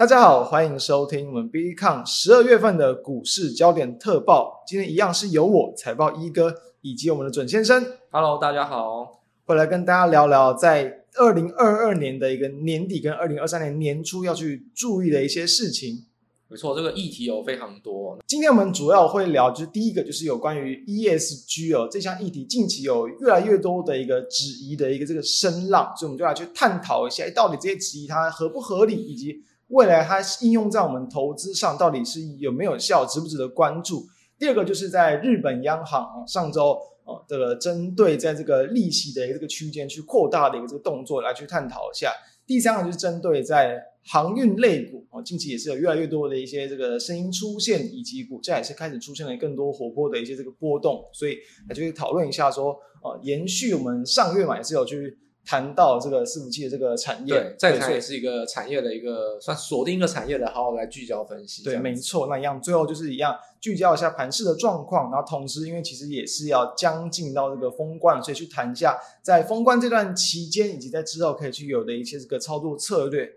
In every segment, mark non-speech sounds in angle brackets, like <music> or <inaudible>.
大家好，欢迎收听我们 Bitcoin 十二月份的股市焦点特报。今天一样是由我财报一哥以及我们的准先生。Hello，大家好，会来跟大家聊聊在二零二二年的一个年底跟二零二三年年初要去注意的一些事情。没错，这个议题有非常多。今天我们主要会聊，就是第一个就是有关于 ESG 哦，这项议题近期有越来越多的一个质疑的一个这个声浪，所以我们就来去探讨一下，到底这些质疑它合不合理，以及。未来它应用在我们投资上到底是有没有效，值不值得关注？第二个就是在日本央行啊上周啊这个针对在这个利息的一个这个区间去扩大的一个这个动作来去探讨一下。第三个就是针对在航运类股啊近期也是有越来越多的一些这个声音出现，以及股价也是开始出现了更多活泼的一些这个波动，所以来去讨论一下说啊延续我们上月嘛也是有去。谈到这个伺服器的这个产业，对，再谈也是一个产业的一个算锁定一个产业的，好好来聚焦分析。对，没错。那一样，最后就是一样聚焦一下盘势的状况，然后同时因为其实也是要将近到这个封关，所以去谈一下在封关这段期间以及在之后可以去有的一些这个操作策略。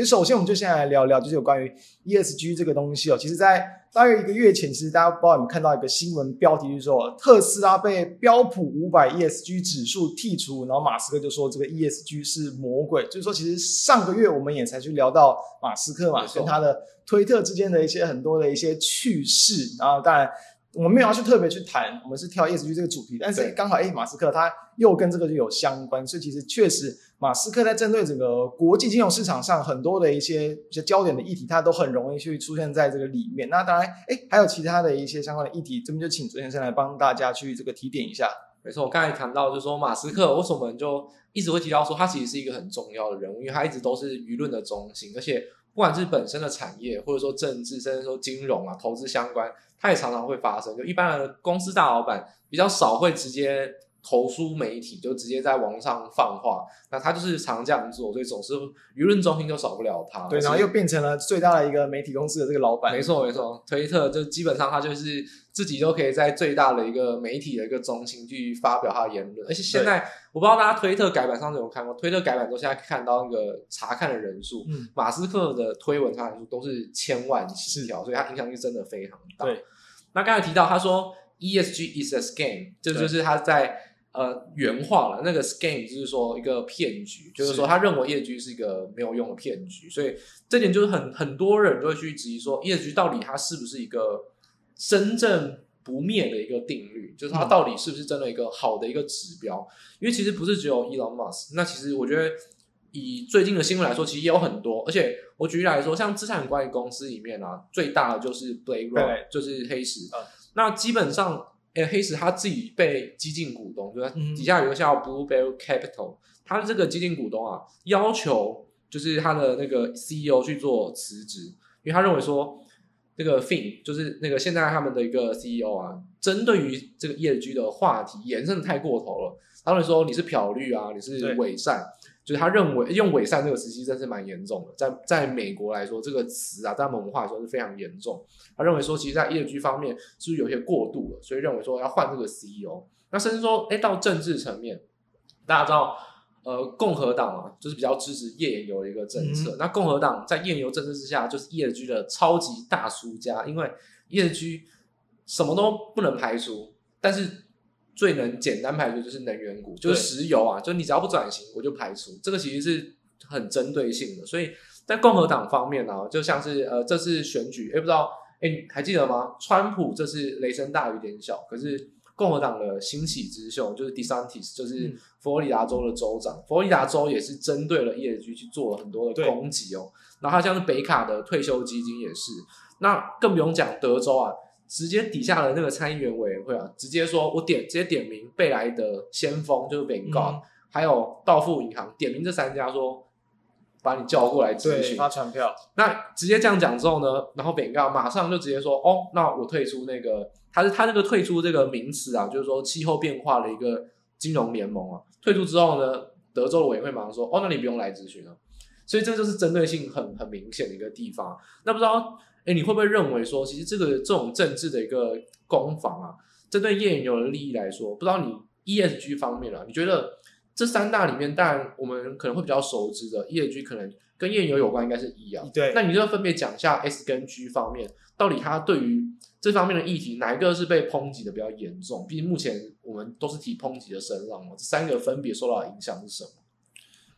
所以首先，我们就先来聊聊，就是有关于 ESG 这个东西哦。其实，在大约一个月前，其实大家不知道有没有看到一个新闻标题，就是说特斯拉被标普五百 ESG 指数剔除，然后马斯克就说这个 ESG 是魔鬼。就是说，其实上个月我们也才去聊到马斯克嘛，跟他的推特之间的一些很多的一些趣事。然后，当然我们没有要去特别去谈，我们是挑 ESG 这个主题，但是刚好哎，马斯克他又跟这个就有相关，所以其实确实。马斯克在针对整个国际金融市场上很多的一些一些焦点的议题，它都很容易去出现在这个里面。那当然，哎，还有其他的一些相关的议题，这边就请周先生来帮大家去这个提点一下。没错，我刚才谈到就是说，马斯克为什么就一直会提到说他其实是一个很重要的人物，因为他一直都是舆论的中心，而且不管是本身的产业，或者说政治，甚至说金融啊、投资相关，他也常常会发生。就一般的公司大老板比较少会直接。投书媒体就直接在网上放话，那他就是常这样做，所以总是舆论中心就少不了他。对，然后又变成了最大的一个媒体公司的这个老板。没错，没错，推特就基本上他就是自己都可以在最大的一个媒体的一个中心去发表他的言论。而且现在我不知道大家推特改版上次有看过，推特改版之后现在看到那个查看的人数，嗯，马斯克的推文查看人数都是千万起跳，所以他影响力真的非常大。对，那刚才提到他说 ESG is a scam，这就，就是他在。呃，原话了，那个 scam 就是说一个骗局，就是说他认为 ESG 是一个没有用的骗局，所以这点就是很很多人都会去质疑说 ESG 到底它是不是一个真正不灭的一个定律，就是它到底是不是真的一个好的一个指标？因为其实不是只有 Elon Musk，那其实我觉得以最近的新闻来说，其实也有很多，而且我举例来说，像资产管理公司里面啊，最大的就是 BlackRock，就是黑石，嗯，那基本上。哎，黑石他自己被激进股东，就是底下有个叫 Blue Bell Capital，他这个激进股东啊，要求就是他的那个 CEO 去做辞职，因为他认为说，这个 Finn 就是那个现在他们的一个 CEO 啊，针对于这个 ESG 的话题延伸的太过头了，他认为说你是漂绿啊，你是伪善。就是他认为用伪善这个词其实真是蛮严重的，在在美国来说，这个词啊，在他们文化来说是非常严重。他认为说，其实，在 ESG 方面是不是有些过度了，所以认为说要换这个 CEO。那甚至说，哎，到政治层面，大家知道，呃，共和党啊，就是比较支持页岩油的一个政策。嗯、那共和党在页岩油政策之下，就是 ESG 的超级大输家，因为 ESG 什么都不能排除，但是。最能简单排除就是能源股，就是石油啊，就你只要不转型，我就排除。这个其实是很针对性的，所以在共和党方面呢、啊，就像是呃，这次选举，哎，不知道，哎，你还记得吗？川普这次雷声大雨点小，可是共和党的新起之秀就是 DeSantis，就是佛罗里达州的州长，嗯、佛罗里达州也是针对了 ESG 去做了很多的攻击哦。然后他像是北卡的退休基金也是，那更不用讲德州啊。直接底下的那个参议员委员会啊，直接说我点直接点名贝莱德先锋就是 Vanguard、嗯、还有道富银行点名这三家说把你叫过来咨询发传票。那直接这样讲之后呢，然后 Vanguard 马上就直接说哦，那我退出那个他是他那个退出这个名词啊，就是说气候变化的一个金融联盟啊。退出之后呢，德州的委员会马上说哦，那你不用来咨询了。所以这就是针对性很很明显的一个地方。那不知道哎，你会不会认为说，其实这个这种政治的一个攻防啊，针对页岩油的利益来说，不知道你 ESG 方面啊，你觉得这三大里面，当然我们可能会比较熟知的 ESG 可能跟页岩油有关，应该是一样。对，那你就分别讲一下 S 跟 G 方面，到底它对于这方面的议题，哪一个是被抨击的比较严重？毕竟目前我们都是提抨击的声浪嘛，这三个分别受到的影响是什么？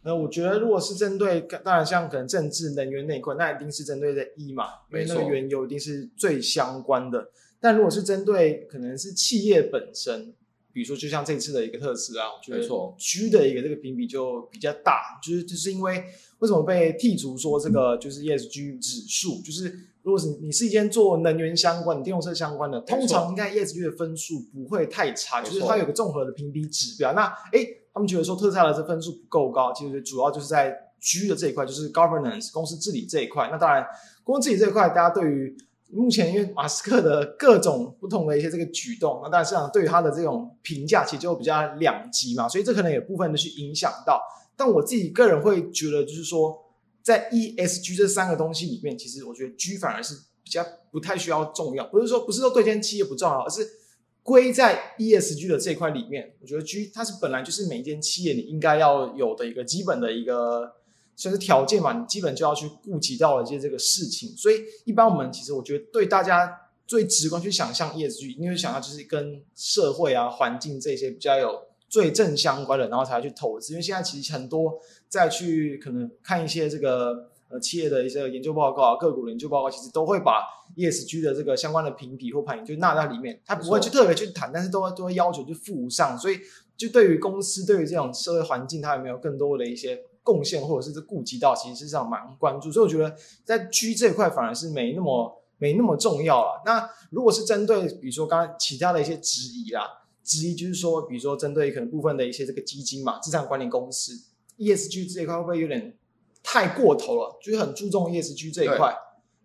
那我觉得，如果是针对，当然像可能政治能源那一块，那一定是针对的一嘛，因为那个原油一定是最相关的。但如果是针对可能是企业本身，比如说就像这次的一个特斯拉，我觉得 G 的一个这个评比就比较大，就是就是因为为什么被剔除说这个就是 ESG 指数，就是如果是你是一间做能源相关的、电动车相关的，通常应该 ESG 的分数不会太差，就是它有个综合的评比指标。那诶他们觉得说特斯拉的这分数不够高，其实主要就是在 G 的这一块，就是 governance 公司治理这一块。那当然，公司治理这一块，大家对于目前因为马斯克的各种不同的一些这个举动，那当然市场对于他的这种评价其实就比较两极嘛，所以这可能有部分的去影响到。但我自己个人会觉得，就是说在 ESG 这三个东西里面，其实我觉得 G 反而是比较不太需要重要，不是说不是说对这间企业不重要，而是。归在 ESG 的这块里面，我觉得 G 它是本来就是每一间企业你应该要有的一个基本的一个算是条件嘛，你基本就要去顾及到了一些这个事情。所以一般我们其实我觉得对大家最直观去想象 ESG，因为想到就是跟社会啊、环境这些比较有最正相关的，然后才去投资。因为现在其实很多再去可能看一些这个。呃，企业的一些研究报告啊，个股的研究报告，其实都会把 ESG 的这个相关的评比或排名就纳在里面，它不会去特别去谈，但是都会都会要求去附上，所以就对于公司对于这种社会环境，它有没有更多的一些贡献，或者是顾及到，其实是上蛮关注，所以我觉得在 G 这一块反而是没那么没那么重要了。那如果是针对比如说刚刚其他的一些质疑啦，质疑就是说，比如说针对可能部分的一些这个基金嘛，资产管理公司 ESG 这一块会不会有点？太过头了，就是很注重 ESG 这一块，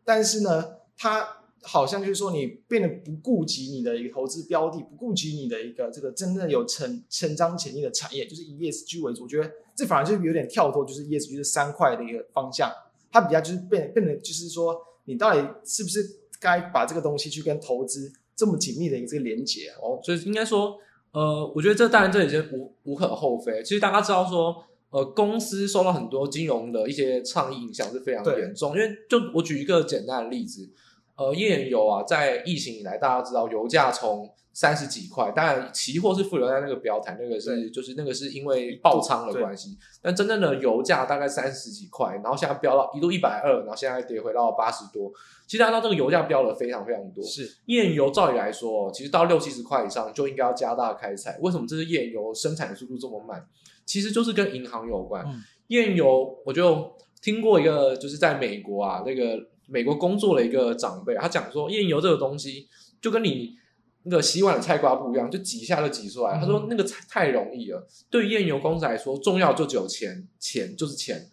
但是呢，它好像就是说你变得不顾及你的一个投资标的，不顾及你的一个这个真正有成成长潜力的产业，就是以 ESG 为主。我觉得这反而就是有点跳脱，就是 ESG 这三块的一个方向，它比较就是变变得就是说，你到底是不是该把这个东西去跟投资这么紧密的一个这个连接哦？所以应该说，呃，我觉得这当然这已经无无可厚非。其实大家知道说。呃，公司受到很多金融的一些倡议影响是非常严重。因为就我举一个简单的例子，呃，页岩油啊，在疫情以来，大家知道油价从三十几块，当然期货是负留在那个标台，那个是就是那个是因为爆仓的关系。但真正的油价大概三十几块，然后现在飙到一度一百二，然后现在跌回到八十多。其实按照这个油价飙了非常非常多。是页岩油照理来说，其实到六七十块以上就应该要加大开采。为什么这是页岩油生产的速度这么慢？其实就是跟银行有关。页岩油，我就听过一个，就是在美国啊，那个美国工作的一个长辈，他讲说，页岩油这个东西就跟你那个洗碗的菜瓜不一样，就挤一下就挤出来。他说那个太容易了，对页岩油公司来说，重要就只有钱，钱就是钱。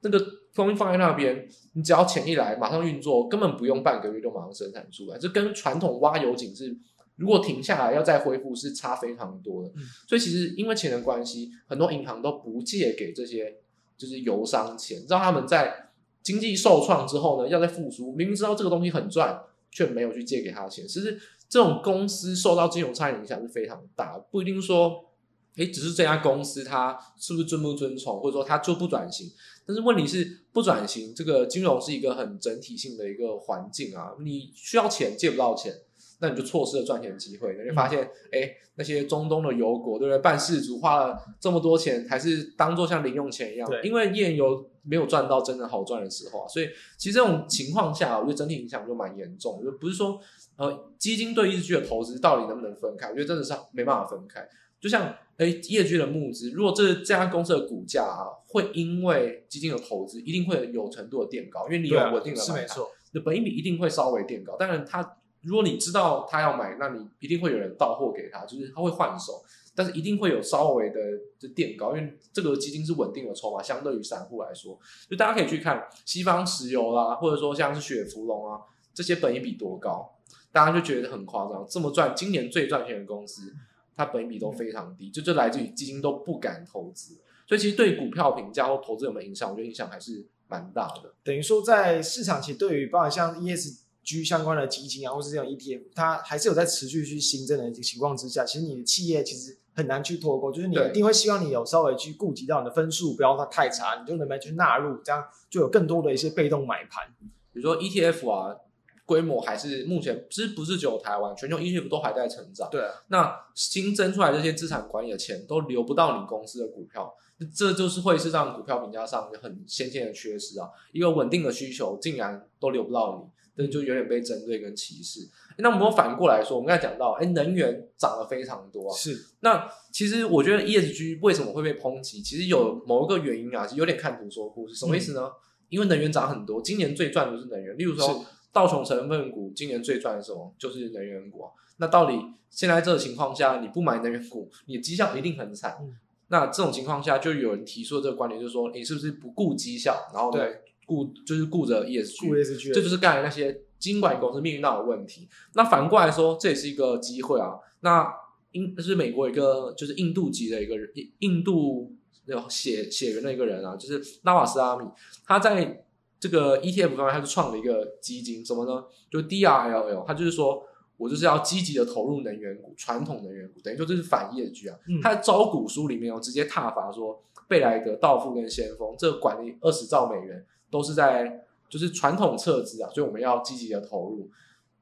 那个东西放在那边，你只要钱一来，马上运作，根本不用半个月就马上生产出来。这跟传统挖油井是。如果停下来要再恢复是差非常多的，嗯、所以其实因为钱的关系，很多银行都不借给这些就是油商钱，让他们在经济受创之后呢，要再复苏，明明知道这个东西很赚，却没有去借给他钱。其实这种公司受到金融差异影响是非常大，不一定说，诶，只是这家公司它是不是遵不遵从，或者说它就不转型。但是问题是不转型，这个金融是一个很整体性的一个环境啊，你需要钱借不到钱。那你就错失了赚钱机会，你就发现，哎、嗯，那些中东的油国，对不对？办事主花了这么多钱，还是当做像零用钱一样，对因为页岩油没有赚到真的好赚的时候啊。所以，其实这种情况下，我觉得整体影响就蛮严重的。就不是说，呃，基金对 ESG 的投资到底能不能分开？我觉得真的是没办法分开。就像，哎，ESG 的募资，如果这这家公司的股价啊，会因为基金的投资，一定会有程度的垫高，因为你有稳定的买它，那本益比一定会稍微垫高。当然，它。如果你知道他要买，那你一定会有人到货给他，就是他会换手，但是一定会有稍微的就垫高，因为这个基金是稳定的筹码，相对于散户来说，就大家可以去看西方石油啦，或者说像是雪佛龙啊这些本益比多高，大家就觉得很夸张，这么赚，今年最赚钱的公司，它本益比都非常低，就就来自于基金都不敢投资，所以其实对股票评价或投资有没有影响？我觉得影响还是蛮大的。等于说在市场其实对于包括像 ES 居相关的基金啊，或是这种 ETF，它还是有在持续去新增的情况之下，其实你的企业其实很难去脱钩，就是你一定会希望你有稍微去顾及到你的分数，不要它太差，你就能不能去纳入，这样就有更多的一些被动买盘。比如说 ETF 啊，规模还是目前其实不是只有台湾，全球 ETF 都还在成长。对，那新增出来这些资产管理的钱都流不到你公司的股票。这就是会是让股票评价上有很先天的缺失啊！一个稳定的需求竟然都流不到你，这就有点被针对跟歧视。那我们反过来说，我们刚才讲到，哎，能源涨了非常多啊。是。那其实我觉得 ESG 为什么会被抨击？其实有某一个原因啊，是有点看图说故事。什么意思呢？嗯、因为能源涨很多，今年最赚的是能源。例如说，道琼成分股今年最赚的是什么？就是能源股啊。那到底现在这个情况下，你不买能源股，你的绩效一定很惨。嗯那这种情况下，就有人提出了这个观点，就是说，你是不是不顾绩效，然后呢，顾就是顾着 ESG，顾 ESG，这就是刚才那些金管公司面临到的问题。那反过来说，这也是一个机会啊。那印是美国一个就是印度籍的一个人，印度血血缘的一个人啊，就是纳瓦斯阿米，他在这个 ETF 方面，他就创了一个基金，什么呢？就 DRLL，他就是说。我就是要积极的投入能源股，传统能源股，等于说这是反业绩啊。嗯、他在招股书里面有直接挞伐说，贝莱德、道富跟先锋这个管理二十兆美元都是在就是传统撤资啊，所以我们要积极的投入。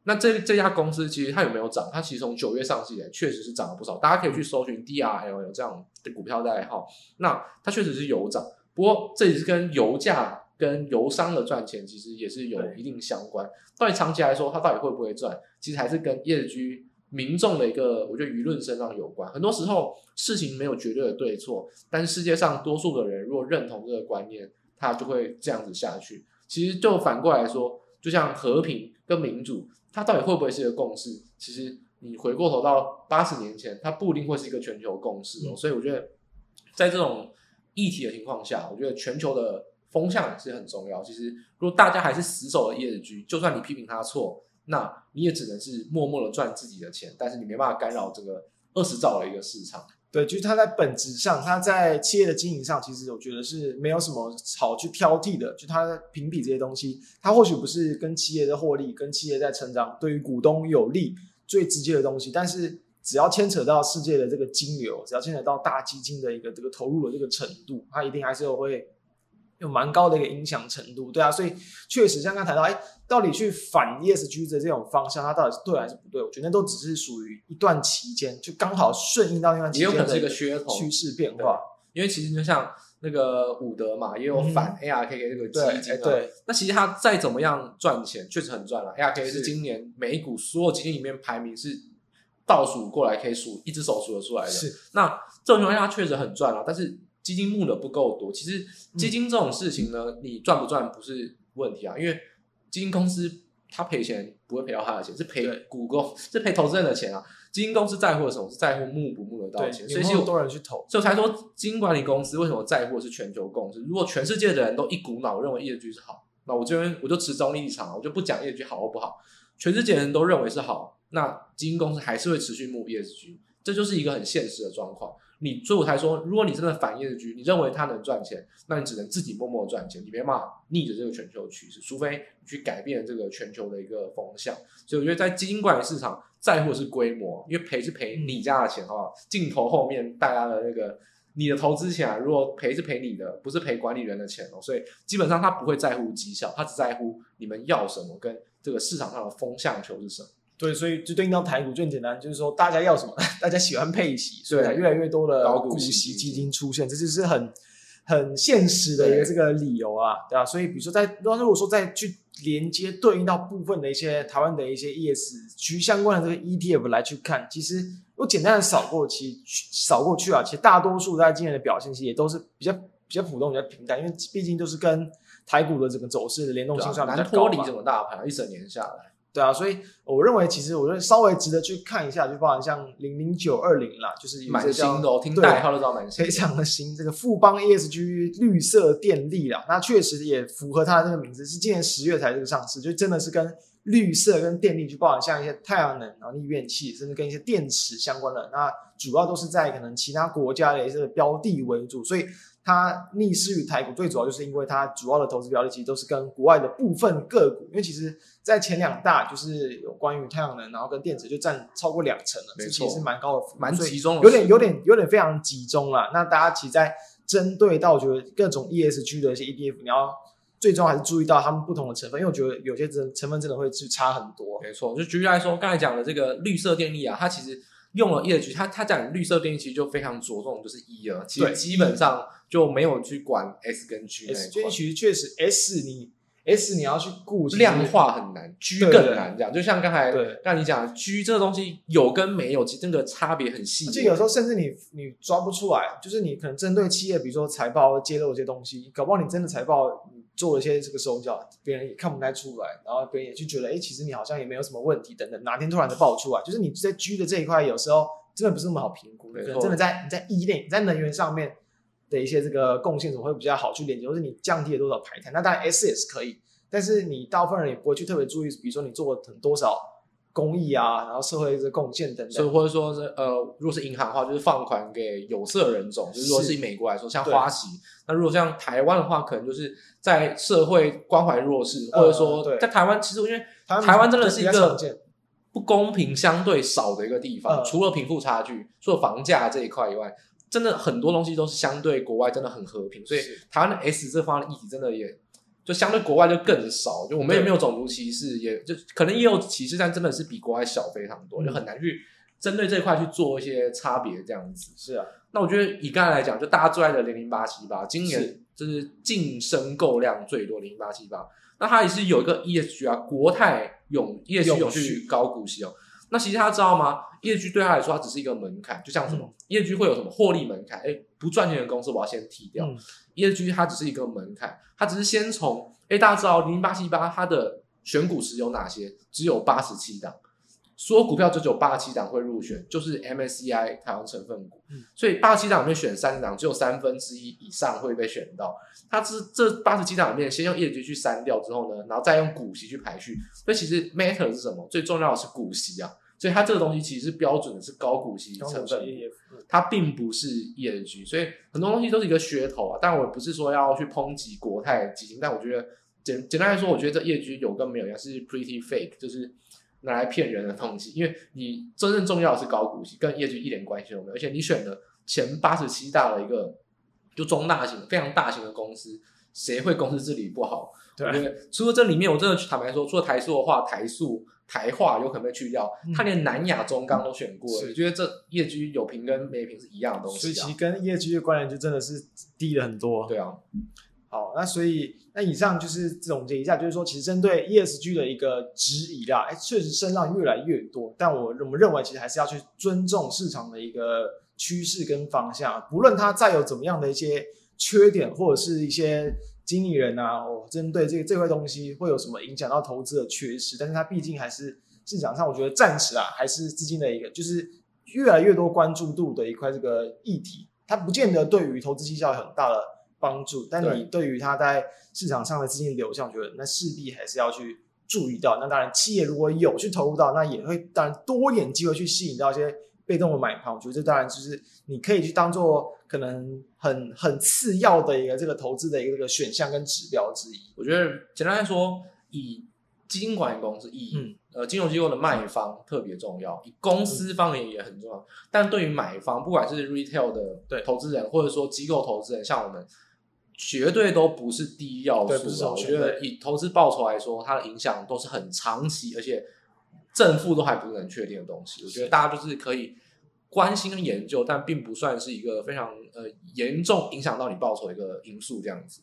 那这这家公司其实它有没有涨？它其实从九月上市以来确实是涨了不少，大家可以去搜寻 DRL 有这样的股票代号。那它确实是有涨，不过这也是跟油价。跟油商的赚钱其实也是有一定相关。到底长期来说，它到底会不会赚？其实还是跟 ESG 民众的一个，我觉得舆论身上有关。很多时候事情没有绝对的对错，但是世界上多数的人如果认同这个观念，他就会这样子下去。其实就反过来说，就像和平跟民主，它到底会不会是一个共识？其实你回过头到八十年前，它不一定会是一个全球共识哦。所以我觉得，在这种议题的情况下，我觉得全球的。风向也是很重要。其实，如果大家还是死守了 ESG，就算你批评他错，那你也只能是默默的赚自己的钱，但是你没办法干扰这个二十兆的一个市场。对，就是他在本质上，他在企业的经营上，其实我觉得是没有什么好去挑剔的。就他的评比这些东西，他或许不是跟企业的获利、跟企业在成长、对于股东有利最直接的东西，但是只要牵扯到世界的这个金流，只要牵扯到大基金的一个这个投入的这个程度，它一定还是会。有蛮高的一个影响程度，对啊，所以确实像刚才谈到，哎，到底去反 ESG 的这种方向，它到底是对还是不对？我觉得那都只是属于一段期间，就刚好顺应到那段期间的趋势变化。因为其实就像那个伍德嘛，也有反 ARKK 这个基金啊。对，那其实它再怎么样赚钱，确实很赚了。ARKK 是今年每一股所有基金里面排名是倒数过来可以数一只手数得出来的。是，那这种情况下它确实很赚了，但是。基金募的不够多，其实基金这种事情呢，嗯、你赚不赚不是问题啊，因为基金公司他赔钱不会赔到他的钱，是赔股东，<laughs> 是赔投资人的钱啊。基金公司在乎的什么？是在乎募不募得到钱，所以是有多人去投，所以才说基金管理公司为什么在乎的是全球共识。如果全世界的人都一股脑认为 ESG 是好，那我这边我就持中立立场，我就不讲 ESG 好或不好。全世界人都认为是好，那基金公司还是会持续募 ESG，这就是一个很现实的状况。你所以我才说，如果你真的反业绩你认为它能赚钱，那你只能自己默默赚钱，你没办法逆着这个全球趋势，除非你去改变这个全球的一个风向。所以我觉得在基金管理市场，在乎的是规模，因为赔是赔你家的钱，好不好？镜头后面大家的那个你的投资钱啊，如果赔是赔你的，不是赔管理人的钱哦。所以基本上他不会在乎绩效，他只在乎你们要什么，跟这个市场上的风向球是什么。对，所以就对应到台股就很简单，就是说大家要什么，<laughs> 大家喜欢配息，所以越来越多的股息基金出现，这就是很很现实的一个这个理由啊，对吧？所以比如说在，如果说再去连接对应到部分的一些台湾的一些 ESG 相关的这个 ETF 来去看，其实我简单的扫过去，扫过去啊，其实大多数在今年的表现其实也都是比较比较普通、比较平淡，因为毕竟都是跟台股的整个走势的联动性上比较高嘛，难脱离这么大盘，一整年下来。对啊，所以我认为，其实我觉得稍微值得去看一下，就包含像零零九二零啦，就是有蛮新的，听代号都知道蛮新，非常的新。这个富邦 ESG 绿色电力啦，那确实也符合它的这个名字，是今年十月才这个上市，就真的是跟绿色跟电力，就包含像一些太阳能，然后逆变器，甚至跟一些电池相关的，那主要都是在可能其他国家的一些标的为主，所以。它逆势于台股，最主要就是因为它主要的投资标的其实都是跟国外的部分个股，因为其实，在前两大就是有关于太阳能，然后跟电池就占超过两成了，这其实是蛮高的，蛮集中的，有点有点有点非常集中了。那大家其实在针对到我觉得各种 ESG 的一些 ETF，你要最终还是注意到他们不同的成分，因为我觉得有些成成分真的会去差很多。没错，就举例来说，刚才讲的这个绿色电力啊，它其实。用了 ESG，他他讲绿色电力其实就非常着重就是 E 了，其实基本上就没有去管 S 跟 G。S 其实确实 S 你 S 你要去顾量化很难，G 更难，这样就像刚才让你讲 G 这个东西有跟没有，其实这个差别很细。就有时候甚至你你抓不出来，就是你可能针对企业，比如说财报揭露一些东西，搞不好你真的财报。做了一些这个手脚，别人也看不太出来，然后别人也就觉得，哎，其实你好像也没有什么问题，等等，哪天突然就爆出来，就是你在居的这一块，有时候真的不是那么好评估，可能真的在你在 E 类，你在能源上面的一些这个贡献，怎么会比较好去连接，或者你降低了多少排碳，那当然 S 也是可以，但是你大部分人也不会去特别注意，比如说你做了多少。公益啊，然后社会的贡献等等，所以或者说是呃，如果是银行的话，就是放款给有色人种，就是说是以美国来说，像花旗。那如果像台湾的话，可能就是在社会关怀弱势，或者说在台湾，其实因为台湾真的是一个不公平相对少的一个地方，除了贫富差距，除了房价这一块以外，真的很多东西都是相对国外真的很和平，所以台湾的 S 这方面的议题真的也。就相对国外就更少，就我们也没有种族歧视，也就可能也有歧视，但真的是比国外小非常多，就很难去针对这块去做一些差别这样子。是啊，那我觉得以刚才来讲，就大家最爱的零零八七八，今年就是净申购量最多零零八七八，那它也是有一个 ESG 啊，国泰永 ESG 永续高股息哦。那其实他知道吗业绩对他来说，它只是一个门槛，就像什么、嗯、ESG 会有什么获利门槛？哎，不赚钱的公司我要先剔掉。嗯、ESG 它只是一个门槛，它只是先从哎，大家知道零零八七八它的选股池有哪些？只有八十七档，所有股票就只有八十七档会入选，就是 MSCI 台湾成分股。嗯、所以八十七档里面选三档，只有三分之一以上会被选到。它是这八十七档里面先用 ESG 去删掉之后呢，然后再用股息去排序。所以其实 matter 是什么？最重要的是股息啊。所以它这个东西其实是标准的，是高股息成分，它并不是 ESG，所以很多东西都是一个噱头啊。但我不是说要去抨击国泰基金，但我觉得简简单来说，我觉得这 ESG 有跟没有一样，是 pretty fake，就是拿来骗人的东西。因为你真正重要的是高股息，跟 ESG 一点关系都没有。而且你选的前八十七大的一个就中大型、非常大型的公司，谁会公司治理不好？对，除了这里面，我真的坦白说，除了台塑的话，台塑。台化有可能被去掉，他连南亚中钢都选过了。你觉得这业绩有评跟没评是一样的东西？所以其实跟业绩的关联就真的是低了很多。对啊，好，那所以那以上就是总结一下，就是说其实针对 ESG 的一个质疑啦，哎，确实声浪越来越多，但我我们认为其实还是要去尊重市场的一个趋势跟方向，不论它再有怎么样的一些缺点或者是一些。经理人啊，哦，针对这个这块东西会有什么影响到投资的缺失？但是它毕竟还是市场上，我觉得暂时啊，还是资金的一个，就是越来越多关注度的一块这个议题。它不见得对于投资绩效有很大的帮助，但你对于它在市场上的资金流向，我觉得那势必还是要去注意到。那当然，企业如果有去投入到，那也会当然多一点机会去吸引到一些。被动的买盘，我觉得这当然就是你可以去当做可能很很次要的一个这个投资的一个这个选项跟指标之一。我觉得简单来说，以基金管理公司，以、嗯、呃金融机构的卖方特别重要，以公司方面也很重要。嗯、但对于买方，不管是 retail 的对投资人，或者说机构投资人，像我们，绝对都不是第一要素。我觉得以投资报酬来说，它的影响都是很长期，而且。正负都还不是很确定的东西，我觉得大家就是可以关心跟研究，但并不算是一个非常呃严重影响到你报酬的一个因素这样子。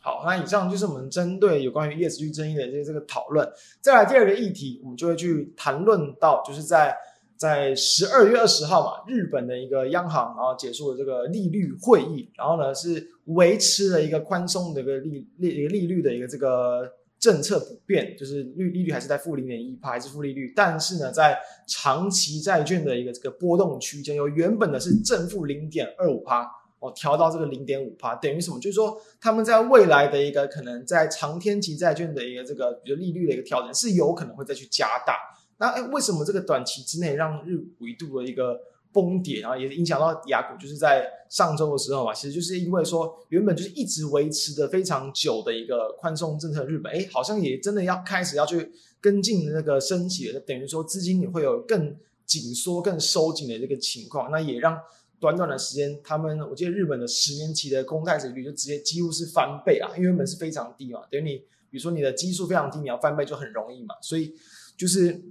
好，那以上就是我们针对有关于 ESG 争议的这这个讨论。再来第二个议题，我们就会去谈论到，就是在在十二月二十号嘛，日本的一个央行然后结束了这个利率会议，然后呢是维持了一个宽松的一个利利一个利率的一个这个。政策不变，就是利利率还是在负零点一趴，还是负利率。但是呢，在长期债券的一个这个波动区间，由原本的是正负零点二五趴，哦，调到这个零点五趴，等于什么？就是说，他们在未来的一个可能在长天期债券的一个这个比如利率的一个调整，是有可能会再去加大。那诶为什么这个短期之内让日股一度的一个崩跌，然后也影响到雅股，就是在上周的时候嘛，其实就是因为说原本就是一直维持的非常久的一个宽松政策，日本哎，好像也真的要开始要去跟进那个升息了，等于说资金也会有更紧缩、更收紧的这个情况，那也让短短的时间，他们我记得日本的十年期的公债殖率就直接几乎是翻倍啊，因为原本是非常低嘛，等于你比如说你的基数非常低，你要翻倍就很容易嘛，所以就是。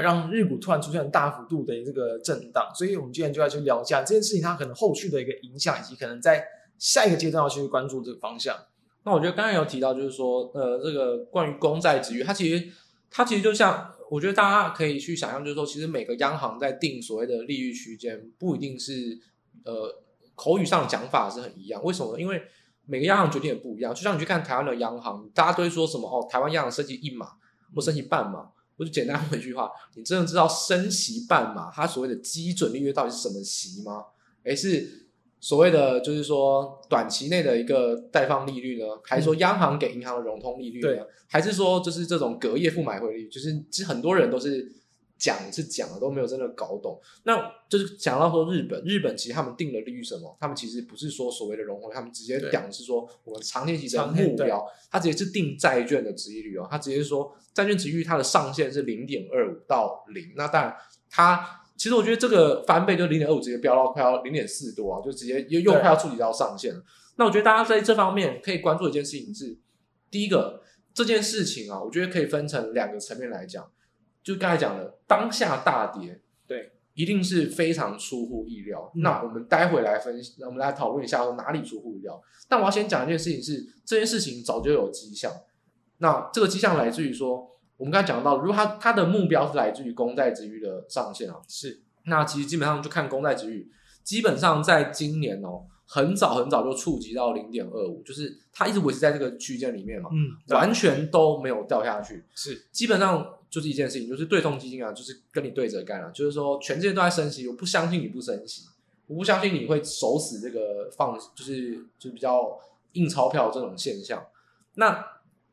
让日股突然出现大幅度的这个震荡，所以我们今天就要去聊一下这件事情，它可能后续的一个影响，以及可能在下一个阶段要去关注这个方向。那我觉得刚才有提到，就是说，呃，这个关于公债殖率，它其实它其实就像，我觉得大家可以去想象，就是说，其实每个央行在定所谓的利率区间，不一定是呃口语上讲法是很一样。为什么呢？因为每个央行决定也不一样。就像你去看台湾的央行，大家都会说什么哦，台湾央行升息一码或升息半码。我就简单问一句话：你真的知道升息半码，它所谓的基准利率到底是什么息吗？诶，是所谓的就是说短期内的一个贷放利率呢，还是说央行给银行的融通利率呢？嗯、还是说就是这种隔夜负买汇率？就是其实很多人都是。讲是讲了，都没有真的搞懂。那就是讲到说日本，日本其实他们定的利率什么？他们其实不是说所谓的融汇，他们直接讲是说我们长天期的目标，他直接是定债券的值利率哦，他直接说债券值利率它的上限是零点二五到零。那当然，它其实我觉得这个翻倍就零点二五直接飙到快要零点四多啊，就直接又又快要触及到上限了。那我觉得大家在这方面可以关注一件事情是，第一个这件事情啊，我觉得可以分成两个层面来讲。就刚才讲的，当下大跌，对，一定是非常出乎意料。嗯、那我们待会来分析，我们来讨论一下说哪里出乎意料。但我要先讲一件事情是，这件事情早就有迹象。那这个迹象来自于说，我们刚才讲到，如果它它的目标是来自于公债殖率的上限啊，是。那其实基本上就看公债殖率，基本上在今年哦，很早很早就触及到零点二五，就是它一直维持在这个区间里面嘛，嗯，完全都没有掉下去，是，基本上。就是一件事情，就是对冲基金啊，就是跟你对着干啊。就是说，全世界都在升息，我不相信你不升息，我不相信你会守死这个放，就是就是比较印钞票这种现象。那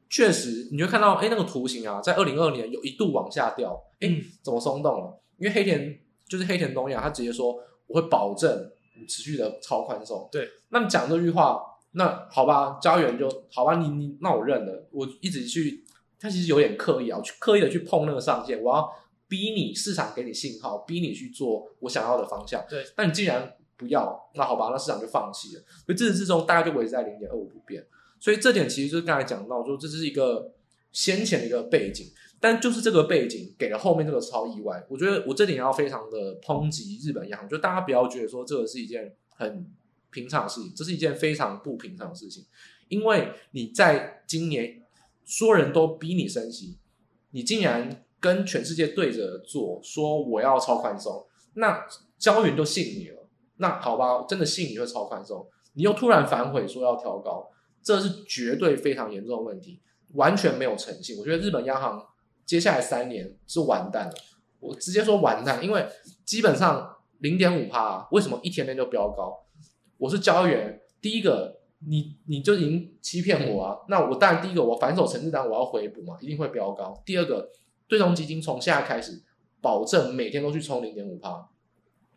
确实，你会看到，哎，那个图形啊，在二零二二年有一度往下掉，哎，怎么松动了？因为黑田就是黑田东亚，他直接说我会保证持续的超宽松。对，那你讲这句话，那好吧，家园就好吧，你你那我认了，我一直去。他其实有点刻意啊，去刻意的去碰那个上限，我要逼你市场给你信号，逼你去做我想要的方向。对，那你既然不要，那好吧，那市场就放弃了。所以自始至终大概就维持在零点二五不变。所以这点其实就是刚才讲到说，这是一个先前的一个背景，但就是这个背景给了后面这个超意外。我觉得我这点要非常的抨击日本央行，就大家不要觉得说这个是一件很平常的事情，这是一件非常不平常的事情，因为你在今年。所有人都逼你升息，你竟然跟全世界对着做，说我要超宽松，那交易员都信你了。那好吧，真的信你会超宽松，你又突然反悔说要调高，这是绝对非常严重的问题，完全没有诚信。我觉得日本央行接下来三年是完蛋了，我直接说完蛋，因为基本上零点五趴，为什么一天天就飙高？我是交易员，第一个。你你就已经欺骗我啊！那我当然第一个我反手承认单我要回补嘛，一定会飙高。第二个，对冲基金从现在开始保证每天都去冲零点五趴，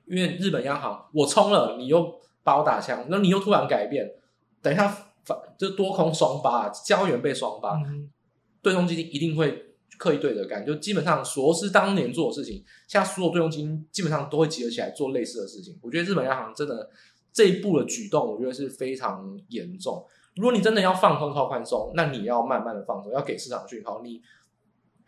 因为日本央行我冲了，你又把我打枪，那你又突然改变，等一下反就多空双巴，交易员被双巴，嗯、对冲基金一定会刻意对着干，就基本上索罗斯当年做的事情，现在所有对冲基金基本上都会集合起来做类似的事情。我觉得日本央行真的。这一步的举动，我觉得是非常严重。如果你真的要放松超宽松，那你要慢慢的放松，要给市场讯号。你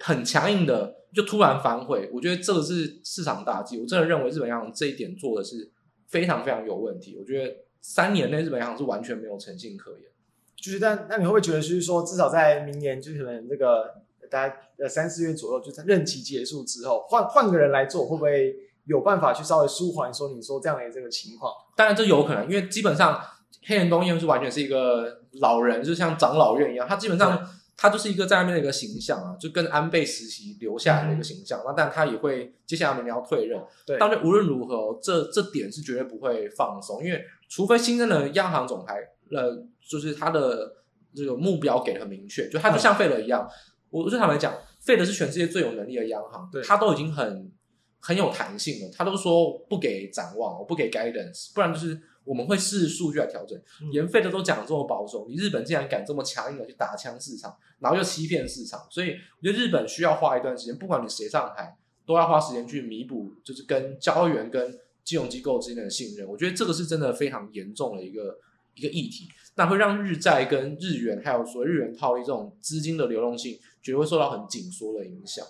很强硬的就突然反悔，我觉得这个是市场大忌。我真的认为日本央行这一点做的是非常非常有问题。我觉得三年内日本央行是完全没有诚信可言。就是，但那你会不会觉得，就是说，至少在明年，就可能这个大概呃三四月左右，就是任期结束之后，换换个人来做，会不会？有办法去稍微舒缓说你说这样的这个情况，当然这有可能，因为基本上黑人东院是完全是一个老人，就像长老院一样，他基本上他就是一个在那边的一个形象啊，就跟安倍时期留下来的一个形象。那、嗯、但他也会接下来明年要退任，对，但是无论如何，这这点是绝对不会放松，因为除非新任的央行总裁，呃，就是他的这个目标给的很明确，就他就像费了一样，嗯、我就坦白讲，费德是全世界最有能力的央行，对，他都已经很。很有弹性了，他都说不给展望，我不给 guidance，不然就是我们会视数据来调整。连费德都讲这么保守，你日本竟然敢这么强硬的去打枪市场，然后又欺骗市场，所以我觉得日本需要花一段时间，不管你谁上台，都要花时间去弥补，就是跟交易员跟金融机构之间的信任。我觉得这个是真的非常严重的一个一个议题，那会让日债跟日元还有所谓日元套利这种资金的流动性，觉得会受到很紧缩的影响。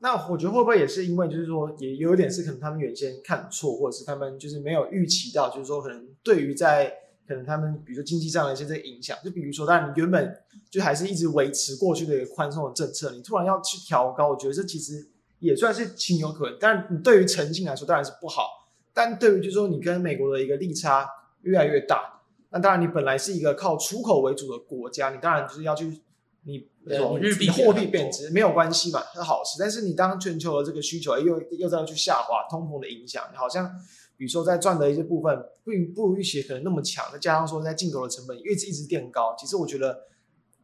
那我觉得会不会也是因为，就是说，也有一点是可能他们原先看错，或者是他们就是没有预期到，就是说，可能对于在可能他们比如说经济上的一些这影响，就比如说，当然你原本就还是一直维持过去的一个宽松的政策，你突然要去调高，我觉得这其实也算是情有可原。当然，你对于诚信来说当然是不好，但对于就是说你跟美国的一个利差越来越大，那当然你本来是一个靠出口为主的国家，你当然就是要去。你呃，日币货币贬值没有关系嘛，是好事。但是你当全球的这个需求又又在去下滑，通膨的影响，好像比如说在赚的一些部分并不如预期可能那么强，再加上说在进口的成本一直一直垫高，其实我觉得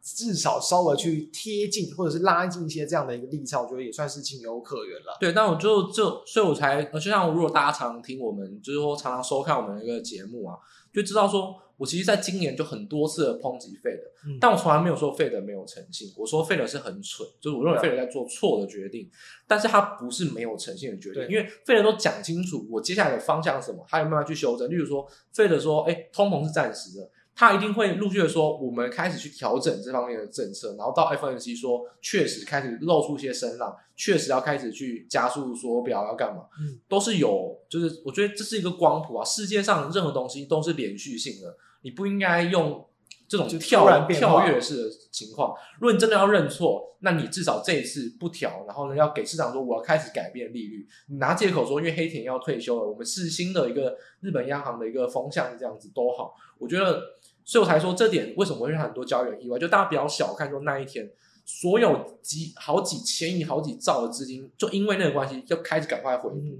至少稍微去贴近或者是拉近一些这样的一个利差，我觉得也算是情有可原了。对，那我就就所以我才，就像如果大家常常听我们，就是说常常收看我们的一个节目啊，就知道说。我其实在今年就很多次的抨击费德，嗯、但我从来没有说费德没有诚信。我说费德是很蠢，就是我认为费德在做错的决定，但是他不是没有诚信的决定，因为费德都讲清楚我接下来的方向是什么，他有没有去修正。例如说，费德说，哎，通膨是暂时的。他一定会陆续的说，我们开始去调整这方面的政策，然后到 FOMC 说，确实开始露出一些声浪，确实要开始去加速缩表要干嘛，嗯，都是有，就是我觉得这是一个光谱啊，世界上任何东西都是连续性的，你不应该用这种跳跳跃式的情况。如果你真的要认错，那你至少这一次不调，然后呢，要给市场说我要开始改变利率，你拿借口说因为黑田要退休了，我们是新的一个日本央行的一个风向这样子都好，我觉得。所以我才说这点为什么会让很多交易员意外，就大家不要小看说那一天，所有几好几千亿、好几兆的资金，就因为那个关系，就开始赶快回补。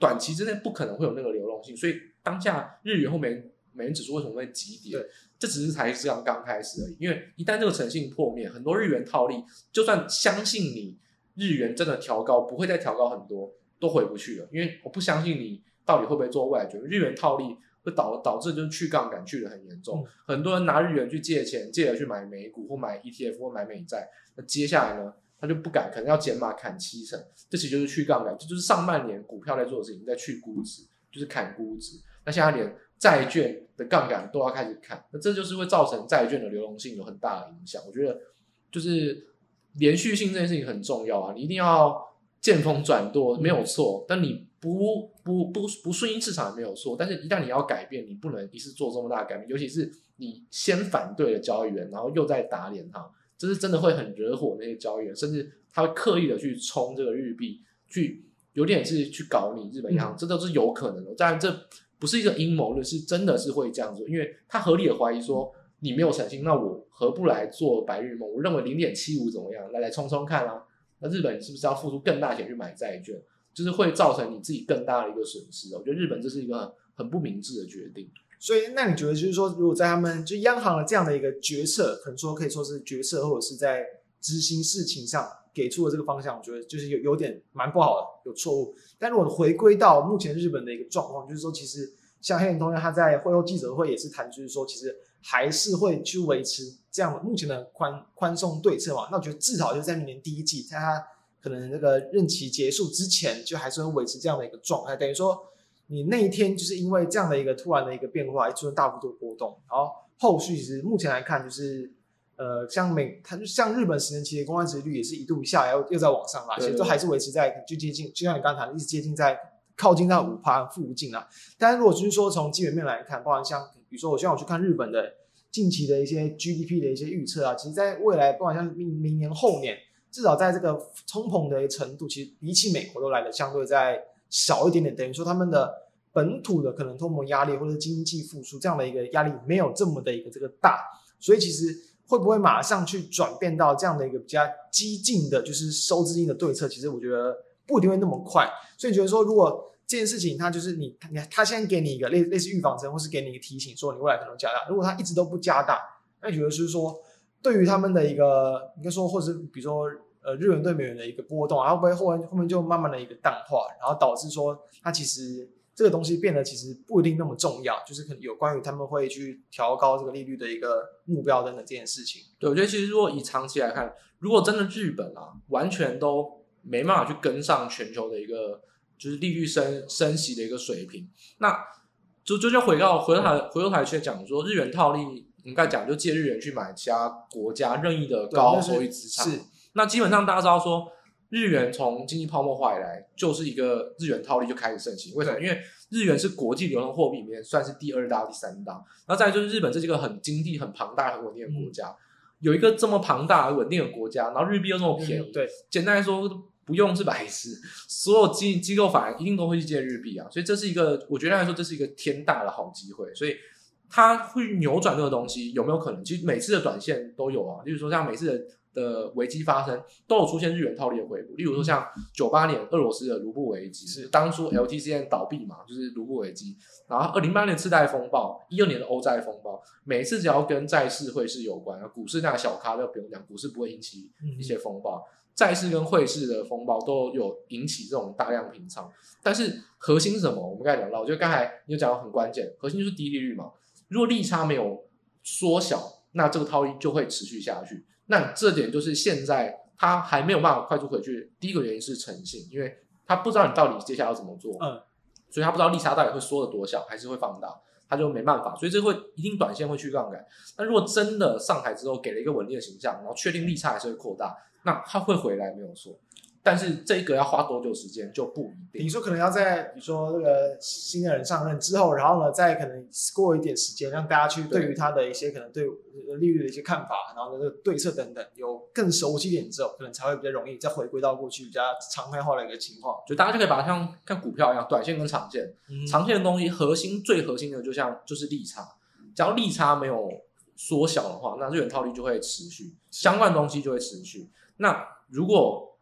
短期之内不可能会有那个流动性，所以当下日元或美美元指数为什么会急跌？对这只是才是刚刚开始而已。因为一旦这个诚信破灭，很多日元套利，就算相信你日元真的调高不会再调高很多，都回不去了。因为我不相信你到底会不会做未来决定，日元套利。会导导致就是去杠杆去的很严重，嗯、很多人拿日元去借钱，借了去买美股或买 ETF 或买美债，那接下来呢，他就不敢，可能要减码砍七成，这其实就是去杠杆，这就是上半年股票在做的事情，在去估值，就是砍估值。那现在连债券的杠杆都要开始看，那这就是会造成债券的流动性有很大的影响。我觉得就是连续性这件事情很重要啊，你一定要见风转舵，没有错，嗯、但你。不不不不顺应市场也没有错，但是一旦你要改变，你不能一次做这么大的改变，尤其是你先反对了交易员，然后又在打脸他，这是真的会很惹火那些交易员，甚至他会刻意的去冲这个日币，去有点是去搞你日本央行，嗯、这都是有可能的。当然这不是一个阴谋论，是真的是会这样做，因为他合理的怀疑说你没有诚信，那我何不来做白日梦？我认为零点七五怎么样？来来冲冲看啊！那日本是不是要付出更大钱去买债券？就是会造成你自己更大的一个损失。我觉得日本这是一个很不明智的决定。所以，那你觉得就是说，如果在他们就央行的这样的一个决策，可能说可以说是决策，或者是在执行事情上给出的这个方向，我觉得就是有有点蛮不好的，有错误。但如果回归到目前日本的一个状况，就是说，其实像黑田东彦他在会后记者会也是谈，就是说，其实还是会去维持这样目前的宽宽松对策嘛。那我觉得至少就在明年第一季，在他。可能这个任期结束之前，就还是会维持这样的一个状态。等于说，你那一天就是因为这样的一个突然的一个变化，出现大幅度波动。然后后续其实目前来看，就是呃，像美，它就像日本十年期的公债殖利率也是一度下来，又又在往上拉，其实都还是维持在就接近，就像你刚才一直接近在靠近在五趴附近啊。但是如果就是说从基本面来看，包含像比如说我希望我去看日本的近期的一些 GDP 的一些预测啊，其实在未来包含像明明年后年。至少在这个通膨的程度，其实比起美国都来的相对在少一点点。等于说他们的本土的可能通膨压力或者经济复苏这样的一个压力没有这么的一个这个大，所以其实会不会马上去转变到这样的一个比较激进的，就是收资金的对策？其实我觉得不一定会那么快。所以觉得说，如果这件事情它就是你你他先给你一个类类似预防针，或是给你一个提醒，说你未来可能加大。如果他一直都不加大，那你觉得是说？对于他们的一个，应该说，或者是比如说，呃日元对美元的一个波动，然后会不会后面后面就慢慢的一个淡化，然后导致说它其实这个东西变得其实不一定那么重要，就是可能有关于他们会去调高这个利率的一个目标等等这件事情。对，我觉得其实如果以长期来看，如果真的日本啊完全都没办法去跟上全球的一个就是利率升升息的一个水平，那就就就回到回到台回头台去讲说日元套利。应该讲，就借日元去买其他国家任意的高收益资产。是，那基本上大家知道说，日元从经济泡沫化以来，就是一个日元套利就开始盛行。为什么？因为日元是国际流通货币里面算是第二大、第三大。然后再就是日本这是一个很经济很庞大、很稳定的国家，嗯、有一个这么庞大而稳定的国家，然后日币又这么便宜。对，简单来说，不用是白痴，所有机机构反而一定都会去借日币啊。所以这是一个，我觉得来说这是一个天大的好机会。所以。它会扭转这个东西有没有可能？其实每次的短线都有啊，例如说像每次的的危机发生，都有出现日元套利的回补。例如说像九八年俄罗斯的卢布危机，是当初 LTCN 倒闭嘛，就是卢布危机。然后二零八年次贷风暴，一二年的欧债风暴，每次只要跟债市汇市有关，股市那个小咖就不用讲，股市不会引起一些风暴，债市跟汇市的风暴都有引起这种大量平仓。但是核心是什么？我们刚才讲到，我觉得刚才你有讲到很关键，核心就是低利率嘛。如果利差没有缩小，那这个套利就会持续下去。那这点就是现在他还没有办法快速回去。第一个原因是诚信，因为他不知道你到底接下来要怎么做，嗯，所以他不知道利差到底会缩的多小，还是会放大，他就没办法。所以这会一定短线会去杠杆。那如果真的上台之后给了一个稳定的形象，然后确定利差还是会扩大，那他会回来没有错。但是这个要花多久时间就不一定。比如说，可能要在比如说那个新的人上任之后，然后呢，再可能过一点时间，让大家去对于他的一些可能对利率的一些看法，然后呢，对策等等，有更熟悉点之后，可能才会比较容易再回归到过去比较常态化的一个情况。就大家就可以把它像看股票一样，短线跟长线。嗯、长线的东西，核心最核心的就像就是利差，只要利差没有缩小的话，那日元套利就会持续，相关的东西就会持续。那如果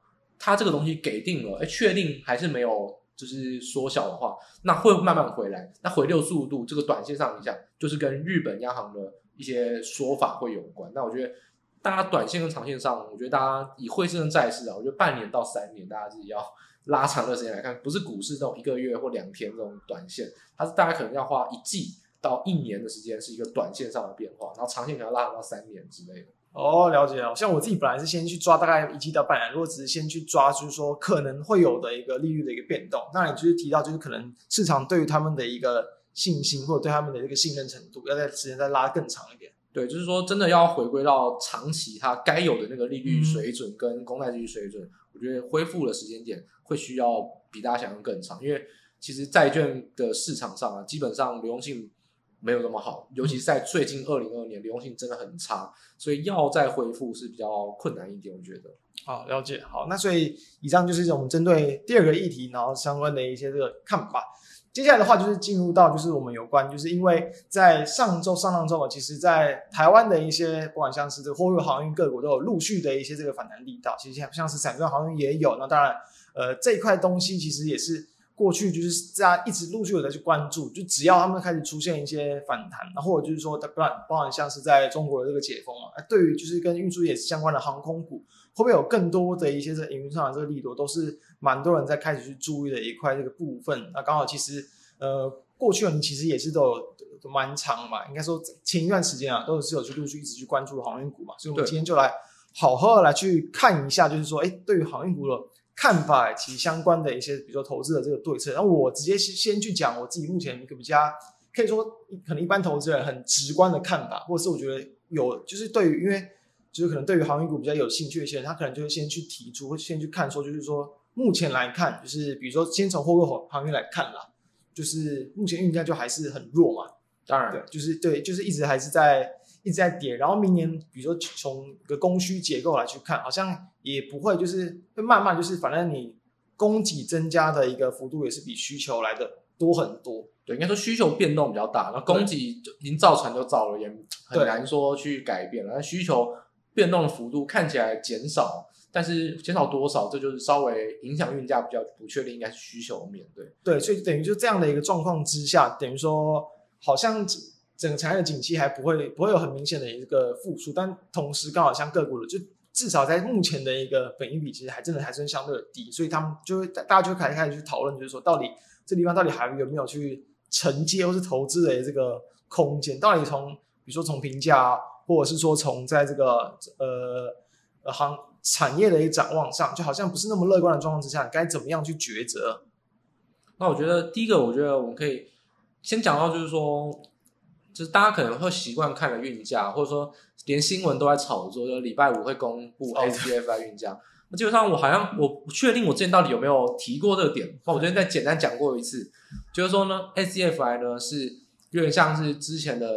它这个东西给定了，哎，确定还是没有，就是缩小的话，那会慢慢回来。那回流速度，这个短线上影响，就是跟日本央行的一些说法会有关。那我觉得，大家短线跟长线上，我觉得大家以汇市跟债市啊，我觉得半年到三年，大家自己要拉长的时间来看，不是股市这种一个月或两天这种短线，它是大家可能要花一季到一年的时间，是一个短线上的变化，然后长线可能拉长到三年之类的。哦，了解了。像我自己本来是先去抓大概一季到半年，如果只是先去抓，就是说可能会有的一个利率的一个变动。那你就是提到，就是可能市场对于他们的一个信心，或者对他们的一个信任程度，要在时间再拉更长一点。对，就是说真的要回归到长期它该有的那个利率水准跟公债利率水准，嗯、我觉得恢复的时间点会需要比大家想象更长，因为其实债券的市场上啊，基本上流动性。没有那么好，尤其是在最近二零二二年，流动性真的很差，所以要再恢复是比较困难一点，我觉得。好，了解。好，那所以以上就是我们针对第二个议题，然后相关的一些这个看法。接下来的话就是进入到就是我们有关，就是因为在上周、上上周，其实，在台湾的一些不管像是这个货运航运各国都有陆续的一些这个反弹力道，其实像像是散装航运也有。那当然，呃，这一块东西其实也是。过去就是大家一直陆续有在去关注，就只要他们开始出现一些反弹，然后或者就是说，不然包含像是在中国的这个解封啊，对于就是跟运输业相关的航空股，会不会有更多的一些在营运上的这个力度，都是蛮多人在开始去注意的一块这个部分。那刚好其实呃，过去你其实也是都有都蛮长嘛，应该说前一段时间啊，都是有去陆续一直去关注航运股嘛，所以我们今天就来好好的来去看一下，就是说，哎，对于航运股的。看法及相关的一些，比如说投资的这个对策，然后我直接先先去讲我自己目前一个比较可以说可能一般投资人很直观的看法，或者是我觉得有就是对于因为就是可能对于航运股比较有兴趣的一些人，他可能就会先去提出，或先去看说，就是说目前来看，就是比如说先从货柜航运来看啦，就是目前运价就还是很弱嘛，当然对，就是对，就是一直还是在。一直在跌，然后明年，比如说从一个供需结构来去看，好像也不会，就是会慢慢就是，反正你供给增加的一个幅度也是比需求来的多很多。对，应该说需求变动比较大，那供给已经造船就造了，也很难说去改变了。那需求变动的幅度看起来减少，但是减少多少，这就是稍微影响运价比较不确定，应该是需求面对。对，所以等于就这样的一个状况之下，等于说好像。整个产业的景气还不会不会有很明显的一个复苏，但同时刚好像个股的就至少在目前的一个本益比，其实还真的还是相对的低，所以他们就会大家就开始开始去讨论，就是说到底这地方到底还有没有去承接或是投资的这个空间？到底从比如说从评价，或者是说从在这个呃行产业的一个展望上，就好像不是那么乐观的状况之下，该怎么样去抉择？那我觉得第一个，我觉得我们可以先讲到，就是说，就是大家可能会习惯看的运价，或者说连新闻都在炒作，就是礼拜五会公布 SCFI 运价。那基本上我好像我不确定我之前到底有没有提过这个点。那我昨天再简单讲过一次，就是说呢，SCFI 呢是有点像是之前的，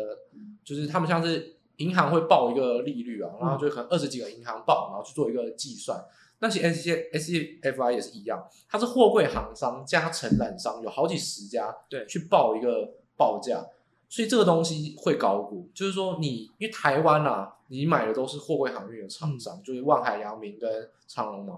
就是他们像是银行会报一个利率啊，然后就可能二十几个银行报，然后去做一个计算。那其实 SCFI 也是一样，它是货柜行商加承揽商，有好几十家，对，去报一个报价，所以这个东西会高估。就是说你，因为台湾啊，你买的都是货柜航运的厂商，嗯、就是万海、阳明跟长荣嘛。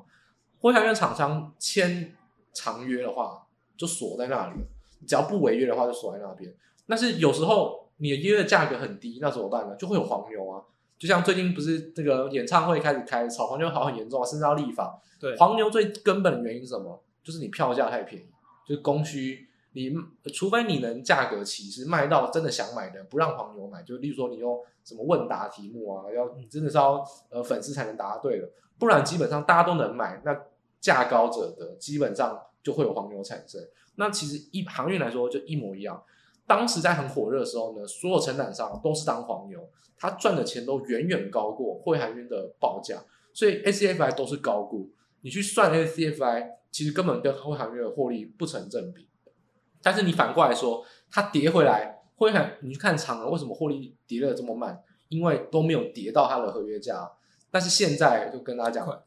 货柜航运厂商签长约的话，就锁在那里，只要不违约的话，就锁在那边。但是有时候你的约的价格很低，那怎么办呢？就会有黄牛啊。就像最近不是这个演唱会开始开炒黄牛，好很严重啊，甚至要立法。对，黄牛最根本的原因是什么？就是你票价太便宜，就是供需，你除非你能价格歧视卖到真的想买的，不让黄牛买。就例如说你用什么问答题目啊，要你真的是要呃粉丝才能答对的，不然基本上大家都能买，那价高者得，基本上就会有黄牛产生。那其实一航运来说就一模一样。当时在很火热的时候呢，所有承揽商都是当黄牛，他赚的钱都远远高过货柜航运的报价，所以 SCFI 都是高估。你去算 SCFI，其实根本跟货柜航运的获利不成正比。但是你反过来说，它跌回来，会很你去看长了为什么获利跌得这么慢？因为都没有跌到它的合约价。但是现在就跟大家讲。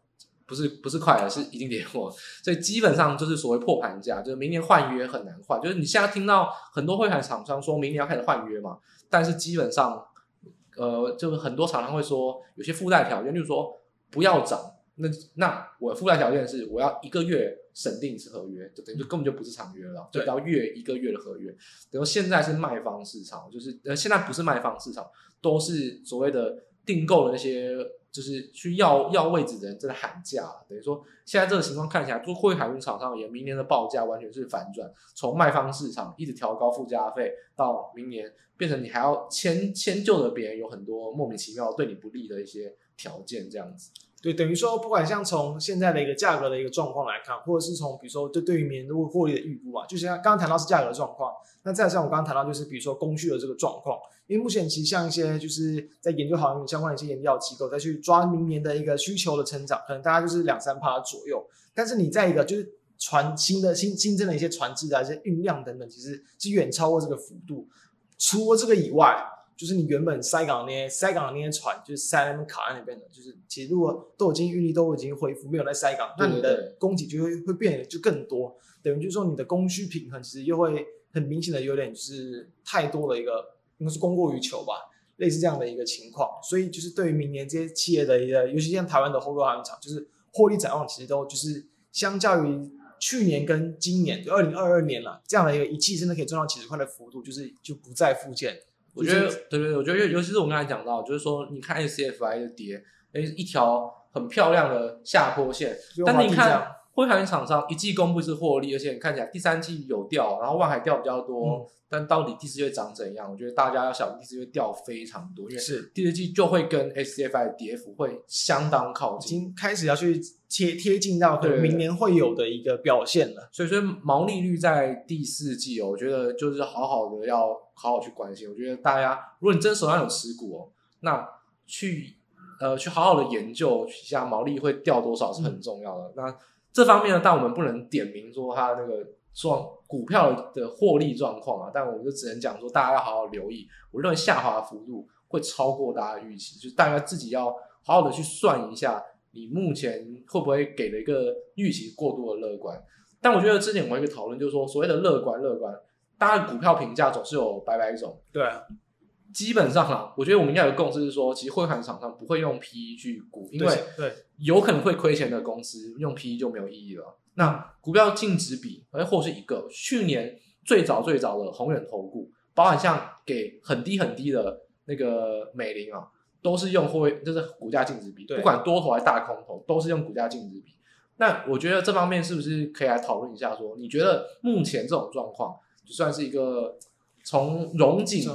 不是不是快了，是已经跌破，所以基本上就是所谓破盘价，就是明年换约很难换。就是你现在听到很多会海厂商说明年要开始换约嘛，但是基本上，呃，就是很多厂商会说有些附带条件，就是说不要涨。那那我附带条件是我要一个月审定一次合约，就等于就根本就不是长约了，就要月一个月的合约。然后现在是卖方市场，就是呃现在不是卖方市场，都是所谓的订购的那些。就是去要要位置的人真的喊价了，等于说现在这个情况看起来，做货柜海运厂商也明年的报价完全是反转，从卖方市场一直调高附加费，到明年变成你还要迁迁就的别人有很多莫名其妙对你不利的一些条件，这样子。对，等于说，不管像从现在的一个价格的一个状况来看，或者是从比如说对对于明年的获利的预估啊，就像刚刚谈到是价格的状况，那再像我刚刚谈到就是比如说供需的这个状况，因为目前其实像一些就是在研究航运相关的一些研究机构再去抓明年的一个需求的成长，可能大概就是两三趴左右，但是你在一个就是船新的新新增的一些船只啊，一些运量等等，其实是远超过这个幅度。除了这个以外。就是你原本塞港那些塞港的那些船，就是塞在那边卡在那边的，就是其实如果都已经运力都已经恢复，没有在塞港，那你的供给就会会变得就更多，等于就是说你的供需平衡其实又会很明显的有点就是太多了一个应该是供过于求吧，类似这样的一个情况。所以就是对于明年这些企业的一个，尤其像台湾的货柜航运厂，就是获利展望其实都就是相较于去年跟今年就二零二二年了这样的一个一季真的可以赚到几十块的幅度，就是就不再复见。我觉得，对对对，我觉得尤其是我刚才讲到，就是说，你看 SCFI 的跌，哎，一条很漂亮的下坡线，但是你看，货柜厂商一季公布是获利，而且你看起来第三季有掉，然后万海掉比较多，嗯、但到底第四季会长怎样？我觉得大家要小心，第四季会掉非常多，因为是第四季就会跟 SCFI 的跌幅会相当靠近，已经开始要去贴贴近到可能明年会有的一个表现了。所以说毛利率在第四季哦，我觉得就是好好的要。好好去关心，我觉得大家，如果你真手上有持股哦，那去呃去好好的研究一下毛利会掉多少是很重要的。嗯、那这方面呢，但我们不能点名说它那个状股票的获利状况啊，但我们就只能讲说大家要好好留意。我认为下滑的幅度会超过大家的预期，就大家自己要好好的去算一下，你目前会不会给了一个预期过度的乐观。但我觉得之前我们有一个讨论，就是说所谓的乐观乐观。大家股票评价总是有百百种，对啊，基本上啦，我觉得我们应该有个共识是说，其实汇款厂商不会用 PE 去估，因为对有可能会亏钱的公司用 PE 就没有意义了。那股票净值比，而或是一个去年最早最早的宏远投顾，包含像给很低很低的那个美林啊，都是用会就是股价净值比，不管多头还是大空头，都是用股价净值比。那我觉得这方面是不是可以来讨论一下说？说你觉得目前这种状况，就算是一个从融景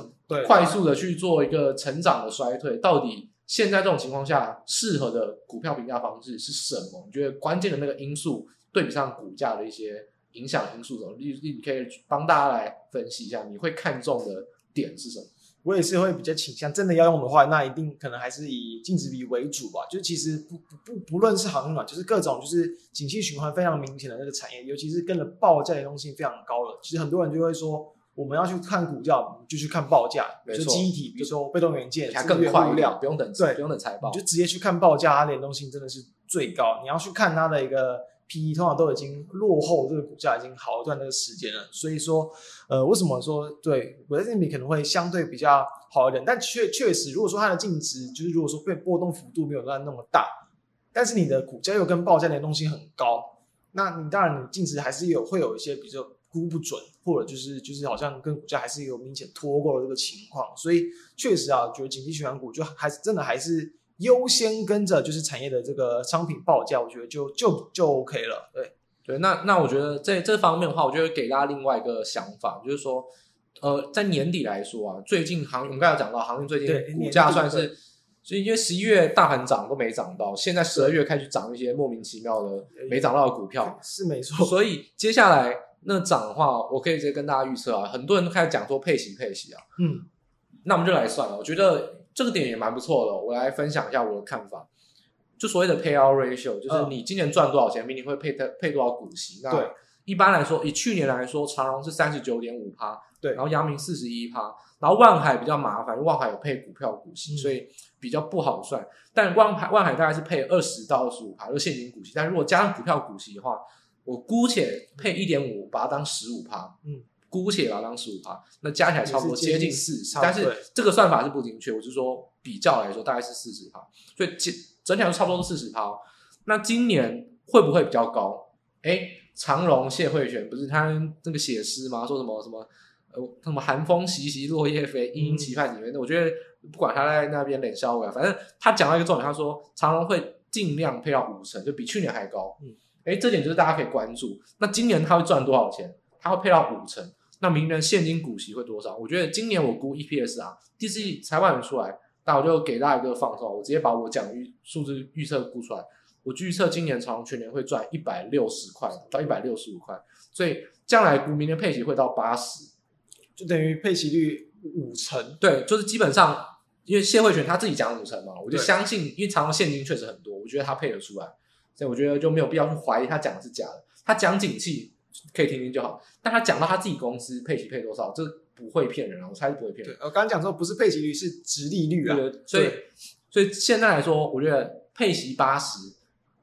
快速的去做一个成长的衰退，到底现在这种情况下适合的股票评价方式是什么？你觉得关键的那个因素对比上股价的一些影响因素什么？你你可以帮大家来分析一下，你会看中的点是什么？我也是会比较倾向，真的要用的话，那一定可能还是以净值比为主吧。就其实不不不不论是航运嘛，就是各种就是景气循环非常明显的那个产业，尤其是跟着报价的东西非常高了。其实很多人就会说，我们要去看股价，就去看报价，就记忆体，比如说被动元件，它更快一点，不用等，对，不用等财报，你就直接去看报价，它联动性真的是最高。你要去看它的一个。P E 通常都已经落后这个股价已经好一段那个时间了，所以说，呃，为什么说对股价净值比可能会相对比较好一点？但确确实，如果说它的净值就是如果说被波动幅度没有那那么大，但是你的股价又跟报价联动性很高，那你当然你净值还是有会有一些，比如说估不准，或者就是就是好像跟股价还是有明显脱钩的这个情况，所以确实啊，觉得景气循环股就还是真的还是。优先跟着就是产业的这个商品报价，我觉得就就就 OK 了。对对，那那我觉得在这方面的话，我就会给大家另外一个想法，就是说，呃，在年底来说啊，最近航运我们刚才讲到航运最近股价算是，所以因为十一月大盘涨都没涨到，现在十二月开始涨一些莫名其妙的没涨到的股票，是没错。所以接下来那涨的话，我可以直接跟大家预测啊，很多人都开始讲说配息配息啊，嗯，那我们就来算了，我觉得。这个点也蛮不错的，我来分享一下我的看法。就所谓的 payout ratio，就是你今年赚多少钱，明年会配配多少股息。那一般来说，以去年来说，长荣是三十九点五趴，对，然后阳明四十一趴，然后万海比较麻烦，因为万海有配股票股息，所以比较不好算。但万海万海大概是配二十到二十五趴，就现金股息。但如果加上股票股息的话，我姑且配一点五，把它当十五趴，嗯。姑且把它当十五趴，那加起来差不多接近四十，但是这个算法是不精确。我是说比较来说，大概是四十趴，所以整整体来说差不多是四十趴。那今年会不会比较高？哎，长荣谢慧璇不是他那个写诗吗？说什么什么呃什么寒风习习落叶飞，殷殷期盼你们。那我觉得不管他在那边冷笑话，反正他讲到一个重点，他说长荣会尽量配到五成，就比去年还高。嗯，哎，这点就是大家可以关注。那今年他会赚多少钱？他会配到五成。那明年现金股息会多少？我觉得今年我估 EPS 啊，第四季财报出来，那我就给大家一个放松，我直接把我讲预数字预测估出来。我预测今年长荣全年会赚一百六十块到一百六十五块，所以将来估明年配息会到八十，就等于配息率五成。对，就是基本上，因为谢慧泉他自己讲五成嘛，我就相信，因为长荣现金确实很多，我觉得他配得出来，所以我觉得就没有必要去怀疑他讲的是假的。他讲景气。可以听听就好，但他讲到他自己公司配息配多少，这不会骗人啊，我猜是不会骗人。对，我刚刚讲说不是配息率，是殖利率啊。对，所以所以现在来说，我觉得配息八十，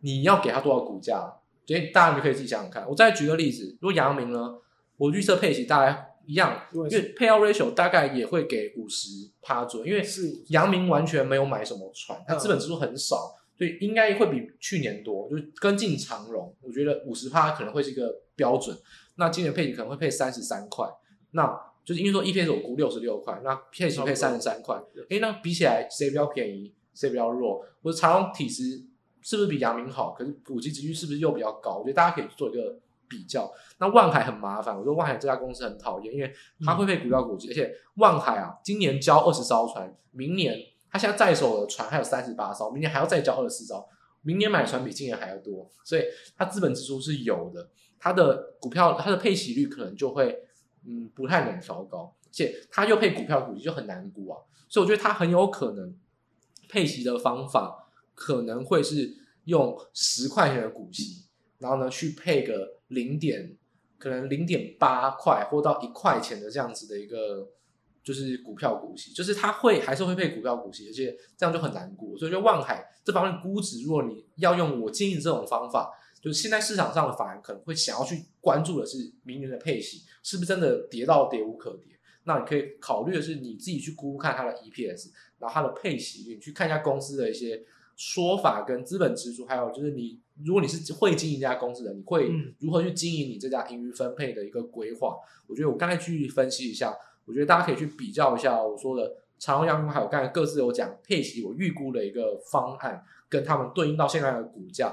你要给他多少股价？所以大家就可以自己想想看。我再举个例子，如果阳明呢，我预测配息大概一样，因为 payout ratio 大概也会给五十趴左右，因为是阳明完全没有买什么船，它资本支出很少。所以应该会比去年多，就是跟进长荣，我觉得五十趴可能会是一个标准。那今年配息可能会配三十三块，那就是因为说 EPS 我估六十六块，那配息配三十三块，诶，那比起来谁比较便宜，谁比较弱？我的长荣体质是不是比阳明好？可是股息值率是不是又比较高？我觉得大家可以做一个比较。那万海很麻烦，我说万海这家公司很讨厌，因为它会配股票股息，而且万海啊，今年交二十艘船，明年。它现在在手的船还有三十八艘，明年还要再交二十四艘，明年买船比今年还要多，所以它资本支出是有的，他的股票他的配息率可能就会嗯不太能调高，而且他又配股票股息就很难估啊，所以我觉得他很有可能配息的方法可能会是用十块钱的股息，然后呢去配个零点可能零点八块或到一块钱的这样子的一个。就是股票股息，就是它会还是会配股票股息，而且这样就很难估。所以就望海这方面估值，如果你要用我建议这种方法，就是现在市场上的法人可能会想要去关注的是明年的配息是不是真的跌到跌无可跌。那你可以考虑的是你自己去估看它的 EPS，然后它的配息，你去看一下公司的一些说法跟资本支出，还有就是你如果你是会经营一家公司的，你会如何去经营你这家盈余分配的一个规划。我觉得我刚才去分析一下。我觉得大家可以去比较一下我说的长荣、阳明还有刚才各自有讲配息，我预估的一个方案，跟他们对应到现在的股价，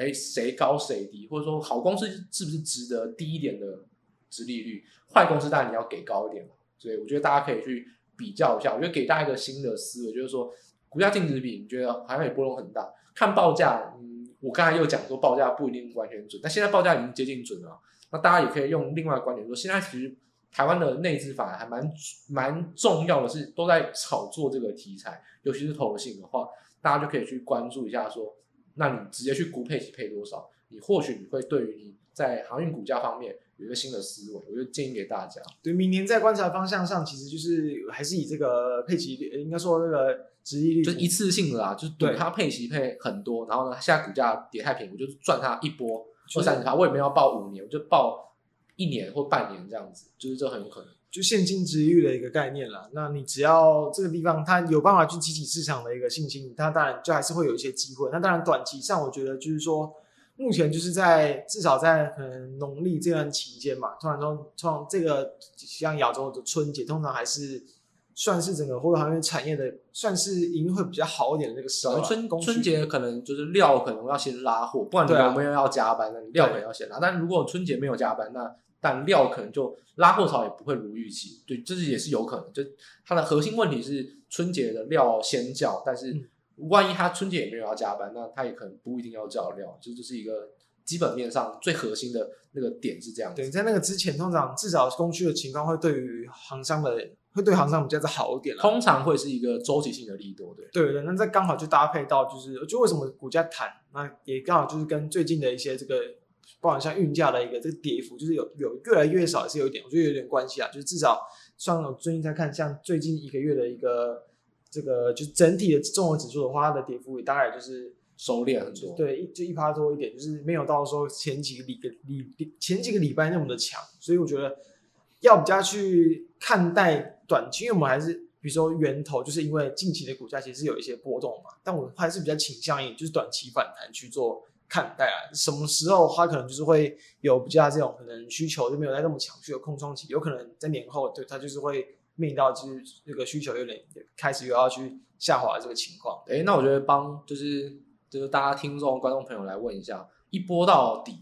哎，谁高谁低，或者说好公司是不是值得低一点的值利率，坏公司当然你要给高一点嘛。所以我觉得大家可以去比较一下，我觉得给大家一个新的思维，就是说股价净值比，你觉得好像也波动很大，看报价，嗯，我刚才又讲说报价不一定完全准，但现在报价已经接近准了，那大家也可以用另外的观点说，现在其实。台湾的内资法还蛮蛮重要的是，都在炒作这个题材，尤其是投信的话，大家就可以去关注一下，说那你直接去估配息配多少，你或许你会对于你在航运股价方面有一个新的思维，我就建议给大家。对，明年在观察方向上，其实就是还是以这个配息，应该说这个殖利率，就是一次性的啦，就是赌它配息配很多，然后呢，现在股价跌太便宜，我就赚它一波二三十趴，我也没有报五年，我就报。一年或半年这样子，就是这很有可能，就现金殖利率的一个概念啦。那你只要这个地方它有办法去激起市场的一个信心，它当然就还是会有一些机会。那当然短期上，我觉得就是说，目前就是在至少在可能农历这段期间嘛，通常说从这个像亚洲的春节，通常还是算是整个货柜航运产业的算是营运会比较好一点的那个时候。春春节可能就是料可能要先拉货，不然你有没有要加班，那你料可能要先拉。但如果春节没有加班，那但料可能就拉货潮也不会如预期，对，这是也是有可能。就它的核心问题是春节的料先叫，但是万一他春节也没有要加班，那他也可能不一定要叫料。就这是一个基本面上最核心的那个点是这样子。对，在那个之前，通常至少供需的情况会对于航商的会对航商比较好一点。通常会是一个周期性的利多，对。对对，那这刚好就搭配到就是，就为什么股价弹，那也刚好就是跟最近的一些这个。包含像运价的一个这个跌幅，就是有有越来越少，也是有一点，我觉得有点关系啊。就是至少，算我最近在看，像最近一个月的一个这个，就是整体的综合指数的话，它的跌幅也大概就是收敛很多。对，就一趴多一点，就是没有到说前几个礼个礼前几个礼拜那么的强。所以我觉得要比较去看待短期，因为我们还是比如说源头，就是因为近期的股价其实有一些波动嘛，但我还是比较倾向于就是短期反弹去做。看待啊，什么时候它可能就是会有比较这种可能需求就没有在那么强，需有空窗期，有可能在年后对它就是会面临到就是这个需求有点开始又要去下滑的这个情况。哎，那我觉得帮就是就是大家听众观众朋友来问一下，一波到底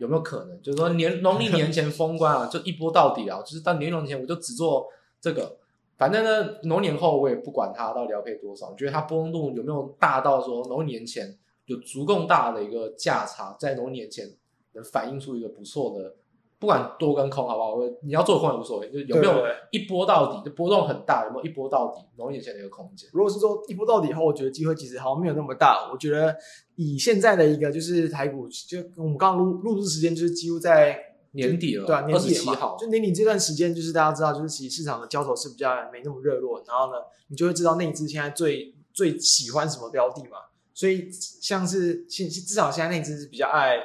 有没有可能？就是说年农历年前封关啊，就一波到底啊，就是到年农前我就只做这个，反正呢农年后我也不管它到底要配多少。你觉得它波动度有没有大到说农年前？有足够大的一个价差，在农年前能反映出一个不错的，不管多跟空，好不好？你要做空也无所谓，就有没有一波到底，就波动很大，有没有一波到底农年前的一个空间？如果是说一波到底以后，我觉得机会其实好像没有那么大。我觉得以现在的一个就是台股，就我们刚刚录录制时间就是几乎在年底了，对啊，年底嘛，好，就年底这段时间，就是大家知道，就是其实市场的交投是比较没那么热络，然后呢，你就会知道内资现在最最喜欢什么标的嘛。所以像是现至少现在那只是比较爱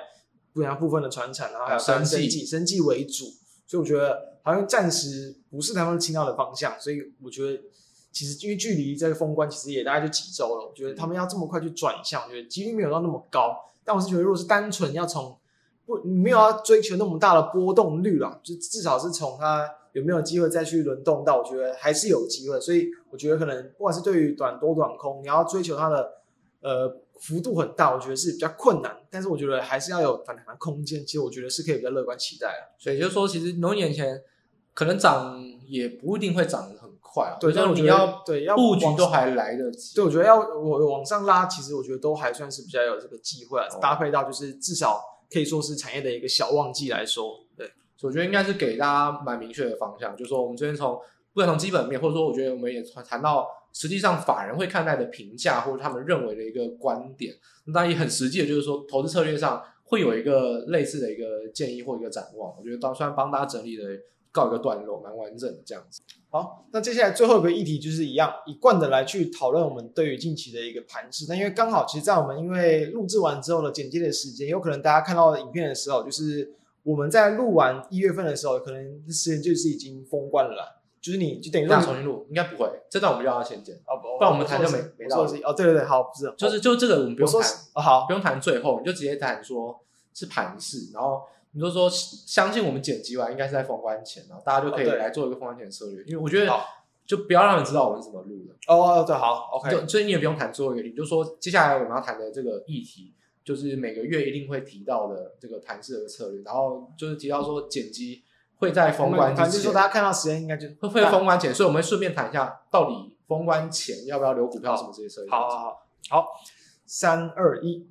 不良部分的传产，然后还有生技、生计为主，所以我觉得好像暂时不是他们倾向的方向。所以我觉得其实因为距离这个封关其实也大概就几周了，我觉得他们要这么快去转向，我觉得几率没有到那么高。但我是觉得，如果是单纯要从不没有要追求那么大的波动率了，就至少是从它有没有机会再去轮动到，我觉得还是有机会。所以我觉得可能不管是对于短多短空，你要追求它的。呃，幅度很大，我觉得是比较困难，但是我觉得还是要有反弹的空间。其实我觉得是可以比较乐观期待啊。所以就是说，其实农年前可能涨也不一定会涨得很快啊。对，但我觉得要对要布局都还来得及。对，我觉得要我往上拉，其实我觉得都还算是比较有这个机会啊。哦、搭配到就是至少可以说是产业的一个小旺季来说，对，所以我觉得应该是给大家蛮明确的方向，就是说我们这边从不管从基本面，或者说我觉得我们也谈到。实际上，法人会看待的评价，或者他们认为的一个观点，那也很实际的，就是说投资策略上会有一个类似的一个建议或一个展望。我觉得当算帮大家整理的告一个段落，蛮完整的这样子。好，那接下来最后一个议题就是一样一贯的来去讨论我们对于近期的一个盘势。那因为刚好，其实，在我们因为录制完之后的剪接的时间，有可能大家看到影片的时候，就是我们在录完一月份的时候，可能时间就是已经封关了。就是你就等于说重新录，应该不会。这段我们就要先剪，哦不，不然我们谈就没没到。哦，对对对，好，不是，就是就这个我们不用谈，哦好，不用谈最后，你就直接谈说是盘势，然后你就说相信我们剪辑完应该是在封关前，然后大家就可以来做一个封关前策略。因为我觉得就不要让人知道我们是怎么录的。哦，对，好，OK。所以你也不用谈最后一个你，就说接下来我们要谈的这个议题，就是每个月一定会提到的这个盘势的策略，然后就是提到说剪辑会在封关之前，就是说大家看到时间应该就会会封关前，所以我们会顺便谈一下到底封关前要不要留股票什么这些事情。好好好，好，三二一。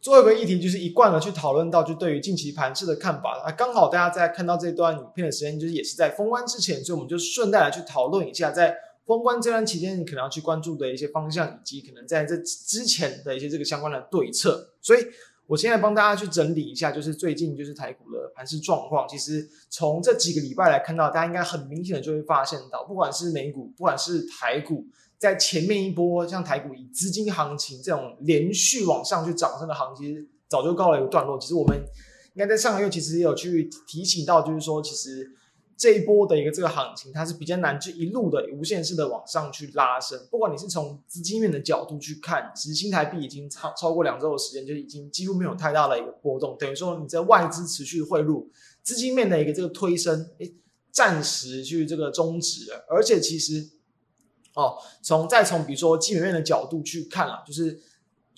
最后一个议题就是一贯的去讨论到，就对于近期盘势的看法。啊，刚好大家在看到这段影片的时间，就是也是在封关之前，所以我们就顺带来去讨论一下，在封关这段期间，你可能要去关注的一些方向，以及可能在这之前的一些这个相关的对策。所以我现在帮大家去整理一下，就是最近就是台股的盘势状况。其实从这几个礼拜来看到，大家应该很明显的就会发现到，不管是美股，不管是台股。在前面一波，像台股以资金行情这种连续往上去涨升的行情，早就告了一个段落。其实我们应该在上个月其实也有去提醒到，就是说，其实这一波的一个这个行情，它是比较难去一路的无限式的往上去拉升。不管你是从资金面的角度去看，其实新台币已经超超过两周的时间，就已经几乎没有太大的一个波动。等于说你在外资持续汇入，资金面的一个这个推升，诶，暂时去这个终止了。而且其实。哦，从再从比如说基本面的角度去看啊，就是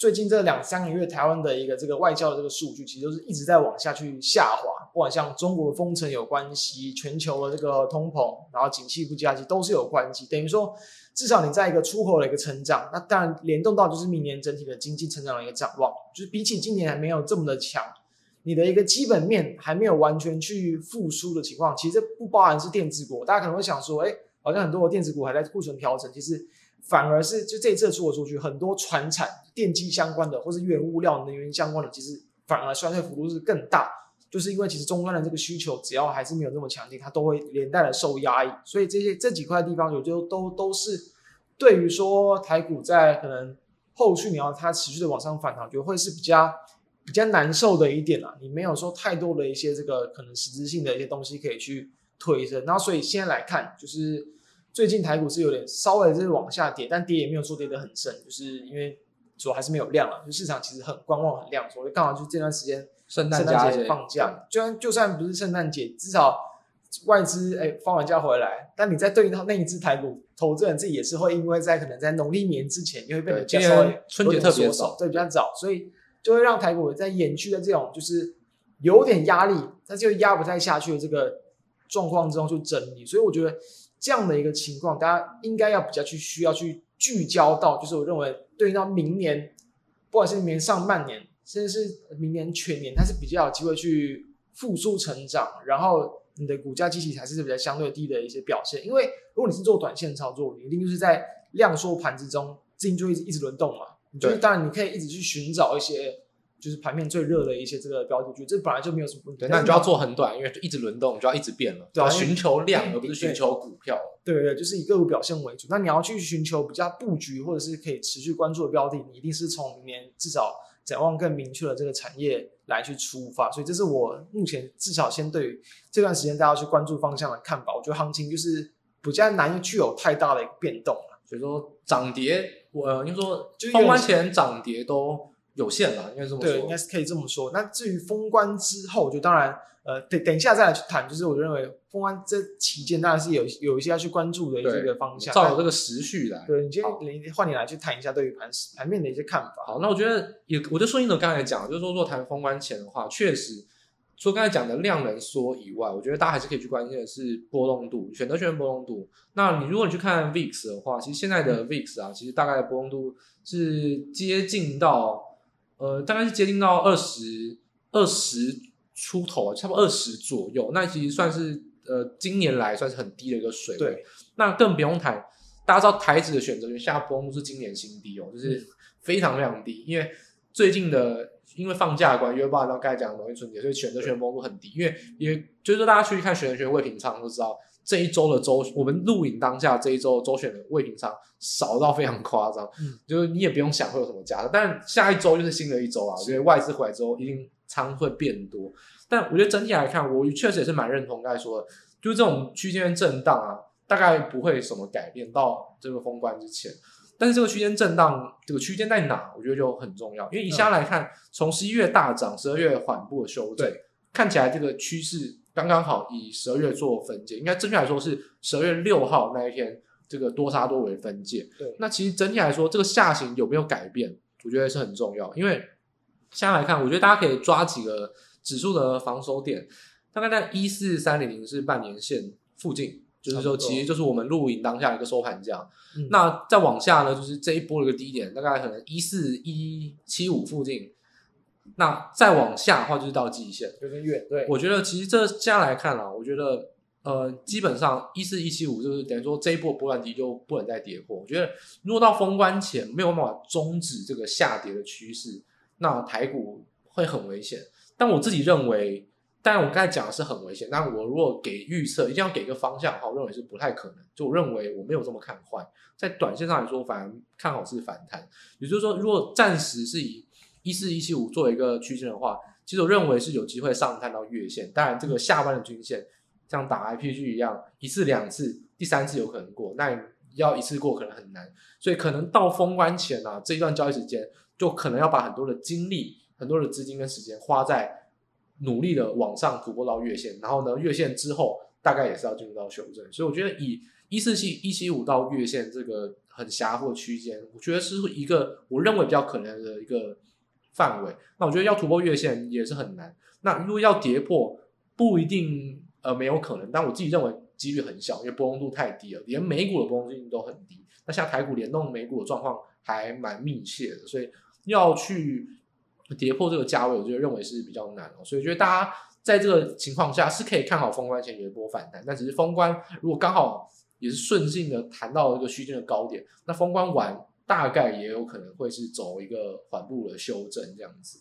最近这两三个月台湾的一个这个外交的这个数据，其实都是一直在往下去下滑，不管像中国的封城有关系，全球的这个通膨，然后景气不佳，其实都是有关系。等于说，至少你在一个出口的一个成长，那当然联动到就是明年整体的经济成长的一个展望，就是比起今年还没有这么的强，你的一个基本面还没有完全去复苏的情况，其实这不包含是电子股，大家可能会想说，哎。好像很多的电子股还在库存调整，其实反而是就这一次出口数据，很多传产、电机相关的，或是原物料、能源相关的，其实反而衰退幅度是更大，就是因为其实终端的这个需求，只要还是没有那么强劲，它都会连带的受压抑。所以这些这几块地方，有就都都是对于说台股在可能后续你要它持续的往上反弹，就会是比较比较难受的一点啦。你没有说太多的一些这个可能实质性的一些东西可以去推升，然后所以现在来看就是。最近台股是有点稍微是往下跌，但跌也没有说跌得很深，就是因为主要还是没有量了，就市场其实很观望很亮，所以刚好就这段时间圣诞节放假，就算就算不是圣诞节，至少外资哎放完假回来，但你在对应到那一只台股，投资人自己也是会因为在可能在农历年之前，因为被人家稍微春节特别早，对比较早，所以就会让台股在延续的这种就是有点压力，但是又压不太下去的这个状况之中去整理，所以我觉得。这样的一个情况，大家应该要比较去需要去聚焦到，就是我认为对应到明年，不管是明年上半年，甚至是明年全年，它是比较有机会去复苏成长，然后你的股价基期才是比较相对低的一些表现。因为如果你是做短线操作，你一定就是在量缩盘之中，资金就一直一直轮动嘛。你就是当然你可以一直去寻找一些。就是盘面最热的一些这个标的，这本来就没有什么问题。对，那你就要做很短，因为就一直轮动，就要一直变了。对啊，寻求量而不是寻求股票。对对对，就是以个股表现为主。那你要去寻求比较布局或者是可以持续关注的标的，你一定是从明年至少展望更明确的这个产业来去出发。所以这是我目前至少先对于这段时间大家去关注方向的看法。我觉得行情就是比较难具有太大的一个变动了。所以说涨跌，我应该说封关前涨跌都。有限吧，应该这么说。对，应该是可以这么说。那至于封关之后，就当然，呃，等等一下再来去谈。就是我认为封关这期间，当然是有有一些要去关注的一个方向。照这个时序来。对，你今天你换你来去谈一下对于盘盘面的一些看法。好，那我觉得也，我就顺应着刚才讲，就是说，如果谈封关前的话，确实，除了刚才讲的量能缩以外，我觉得大家还是可以去关心的是波动度，选择权波动度。那你如果你去看 VIX 的话，其实现在的 VIX 啊，嗯、其实大概的波动度是接近到。呃，大概是接近到二十二十出头，差不多二十左右。那其实算是呃，今年来算是很低的一个水位。对，那更不用谈，大家知道台指的选择权现在波动是今年新低哦，就是非常非常低。因为最近的因为放假的关系，因为包含到刚才讲的农历春节，所以选择权波动很低。因为因为就是说大家去看选择权未平仓都知道。这一周的周，我们录影当下这一周周选的未平仓少到非常夸张，嗯，就是你也不用想会有什么加的，但下一周就是新的一周啊，因为外资回来之后一定仓会变多。但我觉得整体来看，我确实也是蛮认同刚才说的，就是这种区间震荡啊，大概不会什么改变到这个封关之前。但是这个区间震荡，这个区间在哪？我觉得就很重要，因为以下来看，从十一月大涨，十二月缓步的修正，看起来这个趋势。刚刚好以十二月做分界，应该正确来说是十二月六号那一天，这个多杀多为分界。对，那其实整体来说，这个下行有没有改变，我觉得是很重要。因为现在来看，我觉得大家可以抓几个指数的防守点，大概在一四三零零是半年线附近，就是说其实就是我们录影当下的一个收盘价。嗯、那再往下呢，就是这一波的一个低点，大概可能一四一七五附近。那再往下的话，就是到季线，有点远。对，我觉得其实这现在来看啊，我觉得呃，基本上一四一七五就是等于说这一波波段低就不能再跌破。我觉得如果到封关前没有办法终止这个下跌的趋势，那台股会很危险。但我自己认为，当然我刚才讲的是很危险。但我如果给预测，一定要给一个方向的话，我认为是不太可能。就我认为我没有这么看坏，在短线上来说，反而看好是反弹。也就是说，如果暂时是以一四一七五作为一个区间的话，其实我认为是有机会上探到月线。当然，这个下方的均线像打 IPG 一样，一次两次，第三次有可能过，那要一次过可能很难。所以可能到封关前啊，这一段交易时间就可能要把很多的精力、很多的资金跟时间花在努力的往上突破到月线。然后呢，月线之后大概也是要进入到修正。所以我觉得以一四七一七五到月线这个很狭窄的区间，我觉得是一个我认为比较可能的一个。范围，那我觉得要突破月线也是很难。那如果要跌破，不一定呃没有可能，但我自己认为几率很小，因为波动度太低了，连美股的波动性都很低。那像台股联动美股的状况还蛮密切的，所以要去跌破这个价位，我觉得认为是比较难哦。所以觉得大家在这个情况下是可以看好封关前有一波反弹，但只是封关如果刚好也是顺性的弹到一个区间的高点，那封关完。大概也有可能会是走一个缓步的修正这样子，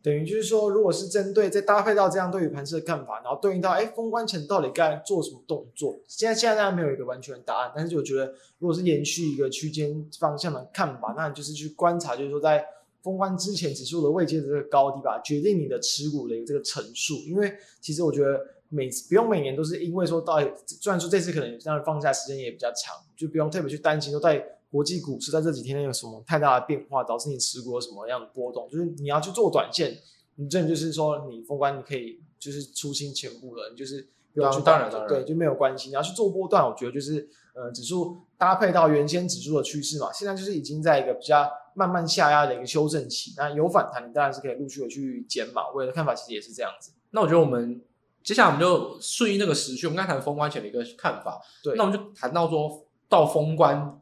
等于就是说，如果是针对再搭配到这样对于盘势的看法，然后对应到哎封关前到底该做什么动作，现在现在大家没有一个完全的答案，但是我觉得如果是延续一个区间方向的看法，那就是去观察，就是说在封关之前指数的位阶的这个高低吧，决定你的持股的一个这个层数，因为其实我觉得每次不用每年都是因为说到底，虽然说这次可能这样放假时间也比较长，就不用特别去担心说到底。国际股市在这几天有什么太大的变化，导致你持股有什么样的波动？就是你要去做短线，你真的就是说你封关你可以就是出清全部了，你就是不用去当然对，就没有关系。你要去做波段，我觉得就是呃指数搭配到原先指数的趋势嘛，现在就是已经在一个比较慢慢下压的一个修正期。那有反弹，你当然是可以陆续的去减码。我的看法其实也是这样子。那我觉得我们接下来我们就顺应那个时序，我们刚才谈封关前的一个看法。对，那我们就谈到说到封关。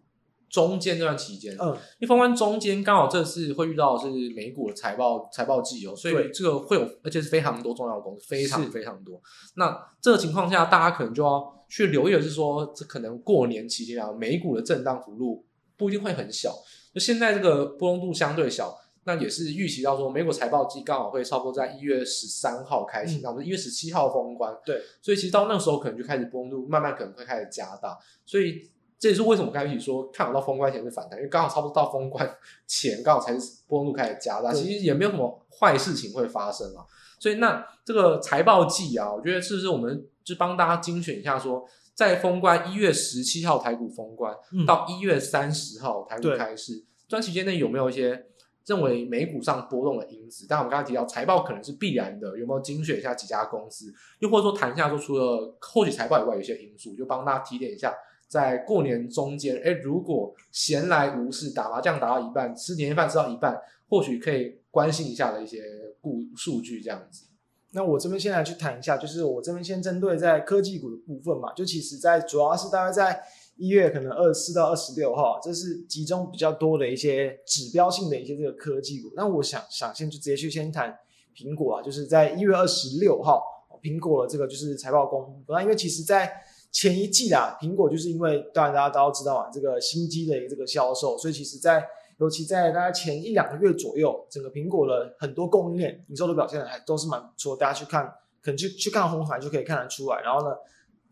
中间这段期间，嗯，一封关中间刚好这次会遇到的是美股的财报财报季哦，所以这个会有，而且是非常多重要的公司，非常非常多。那这个情况下，大家可能就要去留意的是说，这可能过年期间啊，美股的震荡幅度不一定会很小。就现在这个波动度相对小，那也是预期到说，美股财报季刚好会超过在一月十三号开启，那我们一月十七号封关，对，所以其实到那个时候可能就开始波动度慢慢可能会开始加大，所以。这也是为什么刚才一起说看好到封关前是反弹，因为刚好差不多到封关前，刚好才是波动度开始加大，其实也没有什么坏事情会发生啊。所以那这个财报季啊，我觉得是不是我们就帮大家精选一下说，说在封关一月十七号台股封关、嗯、到一月三十号台股开市，这段期间内有没有一些认为美股上波动的因子？但我们刚才提到财报可能是必然的，有没有精选一下几家公司？又或者说谈一下说，除了后期财报以外，有些因素，就帮大家提点一下。在过年中间，哎，如果闲来无事打麻将打到一半，吃年夜饭吃到一半，或许可以关心一下的一些数数据这样子。那我这边先来去谈一下，就是我这边先针对在科技股的部分嘛，就其实在主要是大概在一月可能二十四到二十六号，这是集中比较多的一些指标性的一些这个科技股。那我想想先就直接去先谈苹果啊，就是在一月二十六号，苹果的这个就是财报公布。那因为其实在前一季啊，苹果就是因为当然大家都知道啊，这个新机的这个销售，所以其实在尤其在大概前一两个月左右，整个苹果的很多供应链营收的表现还都是蛮不错。大家去看，可能去去看红海就可以看得出来。然后呢，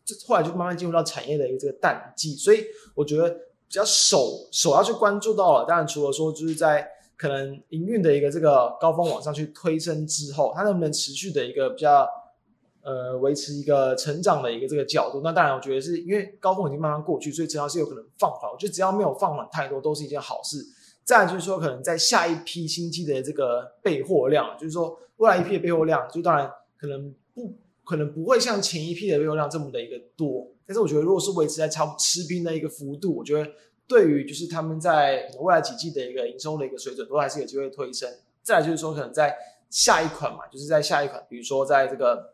这后来就慢慢进入到产业的一个这个淡季，所以我觉得比较首首要去关注到了。当然除了说就是在可能营运的一个这个高峰往上去推升之后，它能不能持续的一个比较。呃，维持一个成长的一个这个角度，那当然，我觉得是因为高峰已经慢慢过去，所以只要是有可能放缓，我觉得只要没有放缓太多，都是一件好事。再就是说，可能在下一批新机的这个备货量，就是说未来一批的备货量，就当然可能不可能不会像前一批的备货量这么的一个多。但是我觉得，如果是维持在差不多持平的一个幅度，我觉得对于就是他们在未来几季的一个营收的一个水准，都还是有机会推升。再来就是说，可能在下一款嘛，就是在下一款，比如说在这个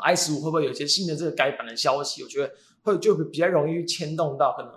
i 十五会不会有一些新的这个改版的消息？我觉得会就比较容易牵动到可能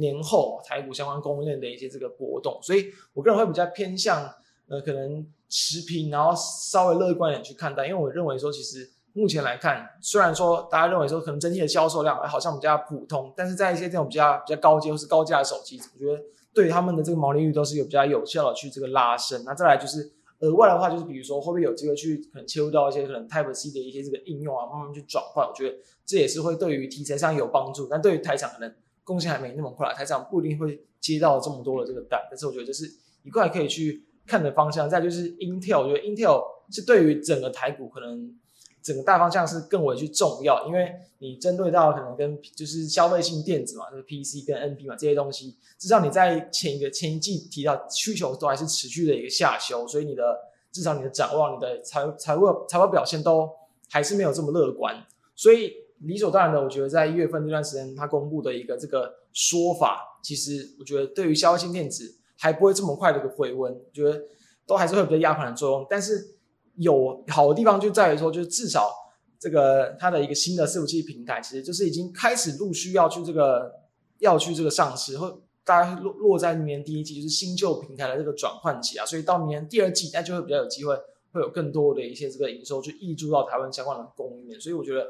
年后台股相关供应链的一些这个波动。所以我个人会比较偏向呃可能持平，然后稍微乐观一点去看待，因为我认为说其实。目前来看，虽然说大家认为说可能整体的销售量好像比较普通，但是在一些这种比较比较高阶或是高价的手机，我觉得对他们的这个毛利率都是有比较有效的去这个拉升。那再来就是额外的话，就是比如说会不会有机会去可能切入到一些可能 Type C 的一些这个应用啊，慢慢去转换。我觉得这也是会对于题材上有帮助，但对于台厂可能贡献还没那么快，台厂不一定会接到这么多的这个单。但是我觉得这是一块可以去看的方向。再就是 Intel，我觉得 Intel 是对于整个台股可能。整个大方向是更为去重要，因为你针对到可能跟就是消费性电子嘛，就是 PC 跟 NB 嘛这些东西，至少你在前一个前一季提到需求都还是持续的一个下修，所以你的至少你的展望、你的财财务财报表现都还是没有这么乐观，所以理所当然的，我觉得在一月份这段时间他公布的一个这个说法，其实我觉得对于消费性电子还不会这么快的一个回温，我觉得都还是会有比较压盘的作用，但是。有好的地方就在于说，就是至少这个它的一个新的伺服器平台，其实就是已经开始陆续要去这个要去这个上市，或大概落落在明年第一季，就是新旧平台的这个转换期啊，所以到明年第二季，那就会比较有机会，会有更多的一些这个营收去溢注到台湾相关的供应链，所以我觉得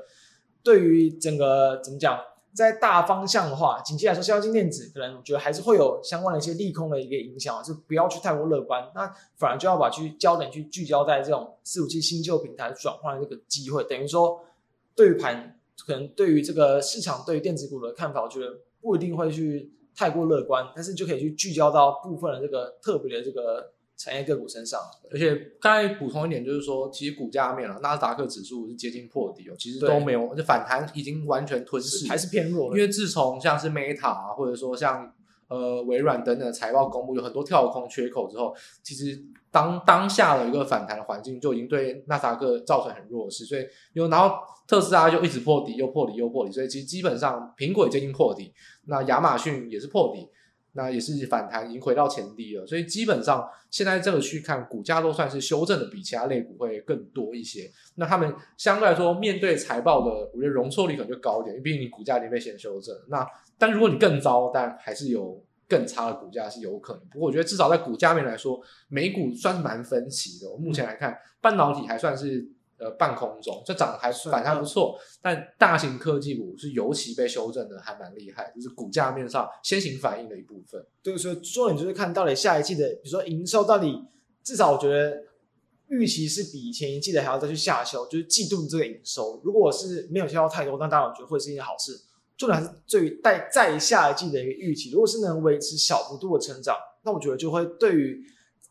对于整个怎么讲？在大方向的话，紧接来说，消费电子可能我觉得还是会有相关的一些利空的一个影响，就不要去太过乐观，那反而就要把去焦点去聚焦在这种伺服器新旧平台转换的这个机会，等于说对于盘可能对于这个市场对于电子股的看法，我觉得不一定会去太过乐观，但是就可以去聚焦到部分的这个特别的这个。产业个股身上，而且刚才补充一点，就是说，其实股价面啊，纳斯达克指数是接近破底哦，其实都没有，就反弹已经完全吞噬，还是偏弱。因为自从像是 Meta 啊，或者说像呃微软等等财报公布有很多跳空缺口之后，其实当当下的一个反弹的环境就已经对纳斯达克造成很弱势，所以又然后特斯拉就一直破底，又破底又破底，所以其实基本上苹果也接近破底，那亚马逊也是破底。那也是反弹，已经回到前低了，所以基本上现在这个去看股价都算是修正的，比其他类股会更多一些。那他们相对来说面对财报的，我觉得容错率可能就高一点，因为毕竟你股价已经被先修正。那但如果你更糟，但还是有更差的股价是有可能。不过我觉得至少在股价面来说，美股算是蛮分歧的。我目前来看，半导体还算是。呃，半空中这涨得还反弹不错，但大型科技股是尤其被修正的，还蛮厉害，就是股价面上先行反应的一部分。对，所以重点就是看到底下一季的，比如说营收到底，至少我觉得预期是比前一季的还要再去下修，就是季度这个营收，如果是没有消耗太多，那当然我觉得会是一件好事。重点还是对于在在下一季的一个预期，如果是能维持小幅度的成长，那我觉得就会对于。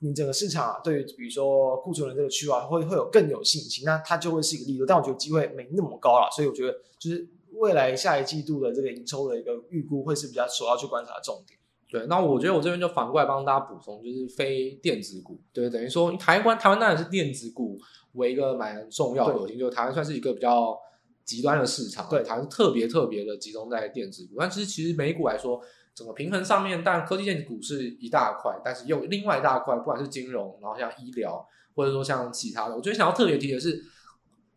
你整个市场啊，对于比如说库存的这个区啊，会会有更有信心，那它就会是一个利多。但我觉得机会没那么高了，所以我觉得就是未来下一季度的这个营收的一个预估会是比较首要去观察的重点。对，那我觉得我这边就反过来帮大家补充，就是非电子股，对，等于说台湾台湾当然是电子股为一个蛮重要的核心，就台湾算是一个比较极端的市场，对，台湾特别特别的集中在电子股，但其实其实美股来说。整个平衡上面，但科技电子股是一大块，但是又另外一大块，不管是金融，然后像医疗，或者说像其他的，我觉得想要特别提的是，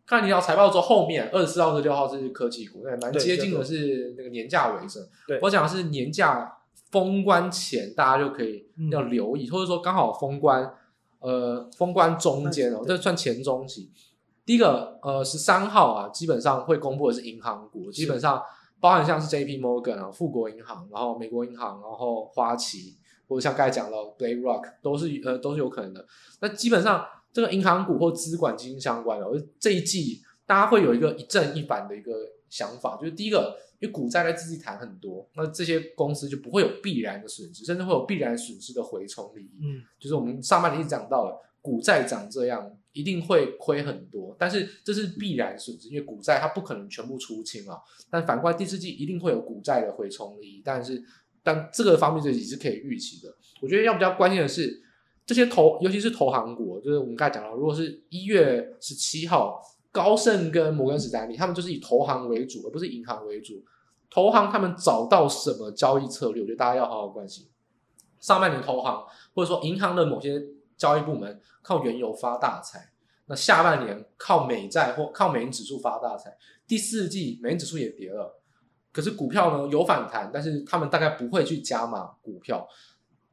看你要财报之后，后面二十四号、二十六号是科技股，那蛮接近的是那个年假尾声。对，我讲的是年假封关前，大家就可以要留意，嗯、或者说刚好封关，呃，封关中间哦，这算前中期。第一个，呃，十三号啊，基本上会公布的是银行股，基本上。包含像是 J.P. Morgan 啊、富国银行，然后美国银行，然后花旗，或者像刚才讲到 BlackRock，都是呃都是有可能的。那基本上这个银行股或资管基金相关的，我这一季大家会有一个一正一反的一个想法，就是第一个，因为股债在自己谈很多，那这些公司就不会有必然的损失，甚至会有必然损失的回冲利益。嗯，就是我们上半年一直讲到了，股债涨这样。一定会亏很多，但是这是必然损失，因为股债它不可能全部出清啊。但反观第四季一定会有股债的回冲利，但是但这个方面这也是可以预期的。我觉得要比较关键的是这些投，尤其是投行股，就是我们刚才讲到，如果是一月十七号高盛跟摩根士丹利，他们就是以投行为主，而不是银行为主。投行他们找到什么交易策略？我觉得大家要好好关心。上半年投行或者说银行的某些交易部门靠原油发大财，那下半年靠美债或靠美元指数发大财。第四季美元指数也跌了，可是股票呢有反弹，但是他们大概不会去加码股票。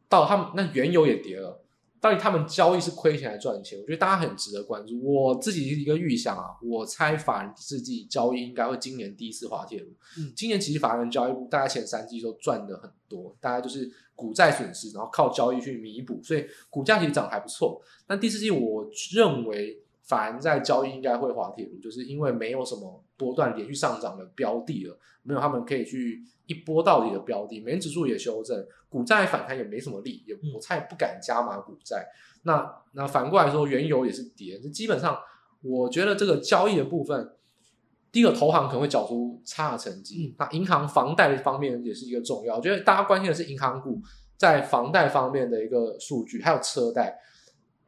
到他们那原油也跌了。到底他们交易是亏钱还是赚钱？我觉得大家很值得关注。我自己一个预想啊，我猜法人第四季交易应该会今年第一次滑铁卢。嗯，今年其实法人交易部大概前三季都赚的很多，大概就是股债损失，然后靠交易去弥补，所以股价其实涨得还不错。但第四季我认为反而在交易应该会滑铁卢，就是因为没有什么波段连续上涨的标的了，没有他们可以去。一波到底的标的，美元指数也修正，股债反弹也没什么力，也我猜不敢加码股债。那那反过来说，原油也是跌，就基本上我觉得这个交易的部分，第一个投行可能会缴出差的成绩，那银行房贷方面也是一个重要。我觉得大家关心的是银行股在房贷方面的一个数据，还有车贷，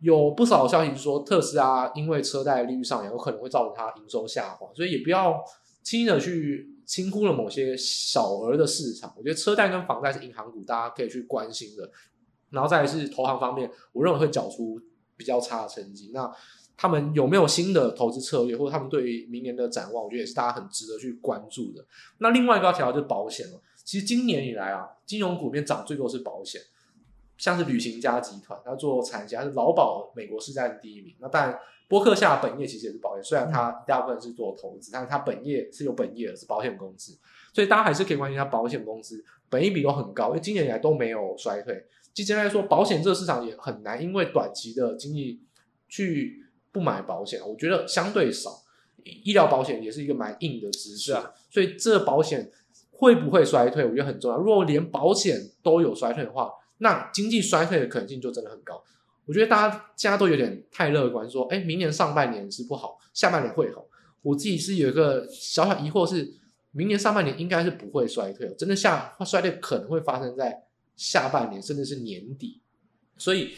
有不少消息说特斯拉因为车贷利率上扬，有可能会造成它营收下滑，所以也不要轻易的去。轻忽了某些小额的市场，我觉得车贷跟房贷是银行股，大家可以去关心的。然后再来是投行方面，我认为会缴出比较差的成绩。那他们有没有新的投资策略，或者他们对于明年的展望，我觉得也是大家很值得去关注的。那另外一个要提到就是保险了。其实今年以来啊，金融股里面涨最多是保险，像是旅行家集团，它做产险，它是劳保美国市占第一名。那当然。波克夏本业其实也是保险，虽然它大部分是做投资，但是它本业是有本业的，是保险公司，所以大家还是可以关心它保险公司本益比都很高，因为今年以来都没有衰退。其实来说，保险这个市场也很难，因为短期的经济去不买保险，我觉得相对少。医疗保险也是一个蛮硬的知识啊，所以这保险会不会衰退，我觉得很重要。如果连保险都有衰退的话，那经济衰退的可能性就真的很高。我觉得大家现在都有点太乐观，说，哎，明年上半年是不好，下半年会好。我自己是有一个小小疑惑是，是明年上半年应该是不会衰退，真的下衰退可能会发生在下半年，甚至是年底。所以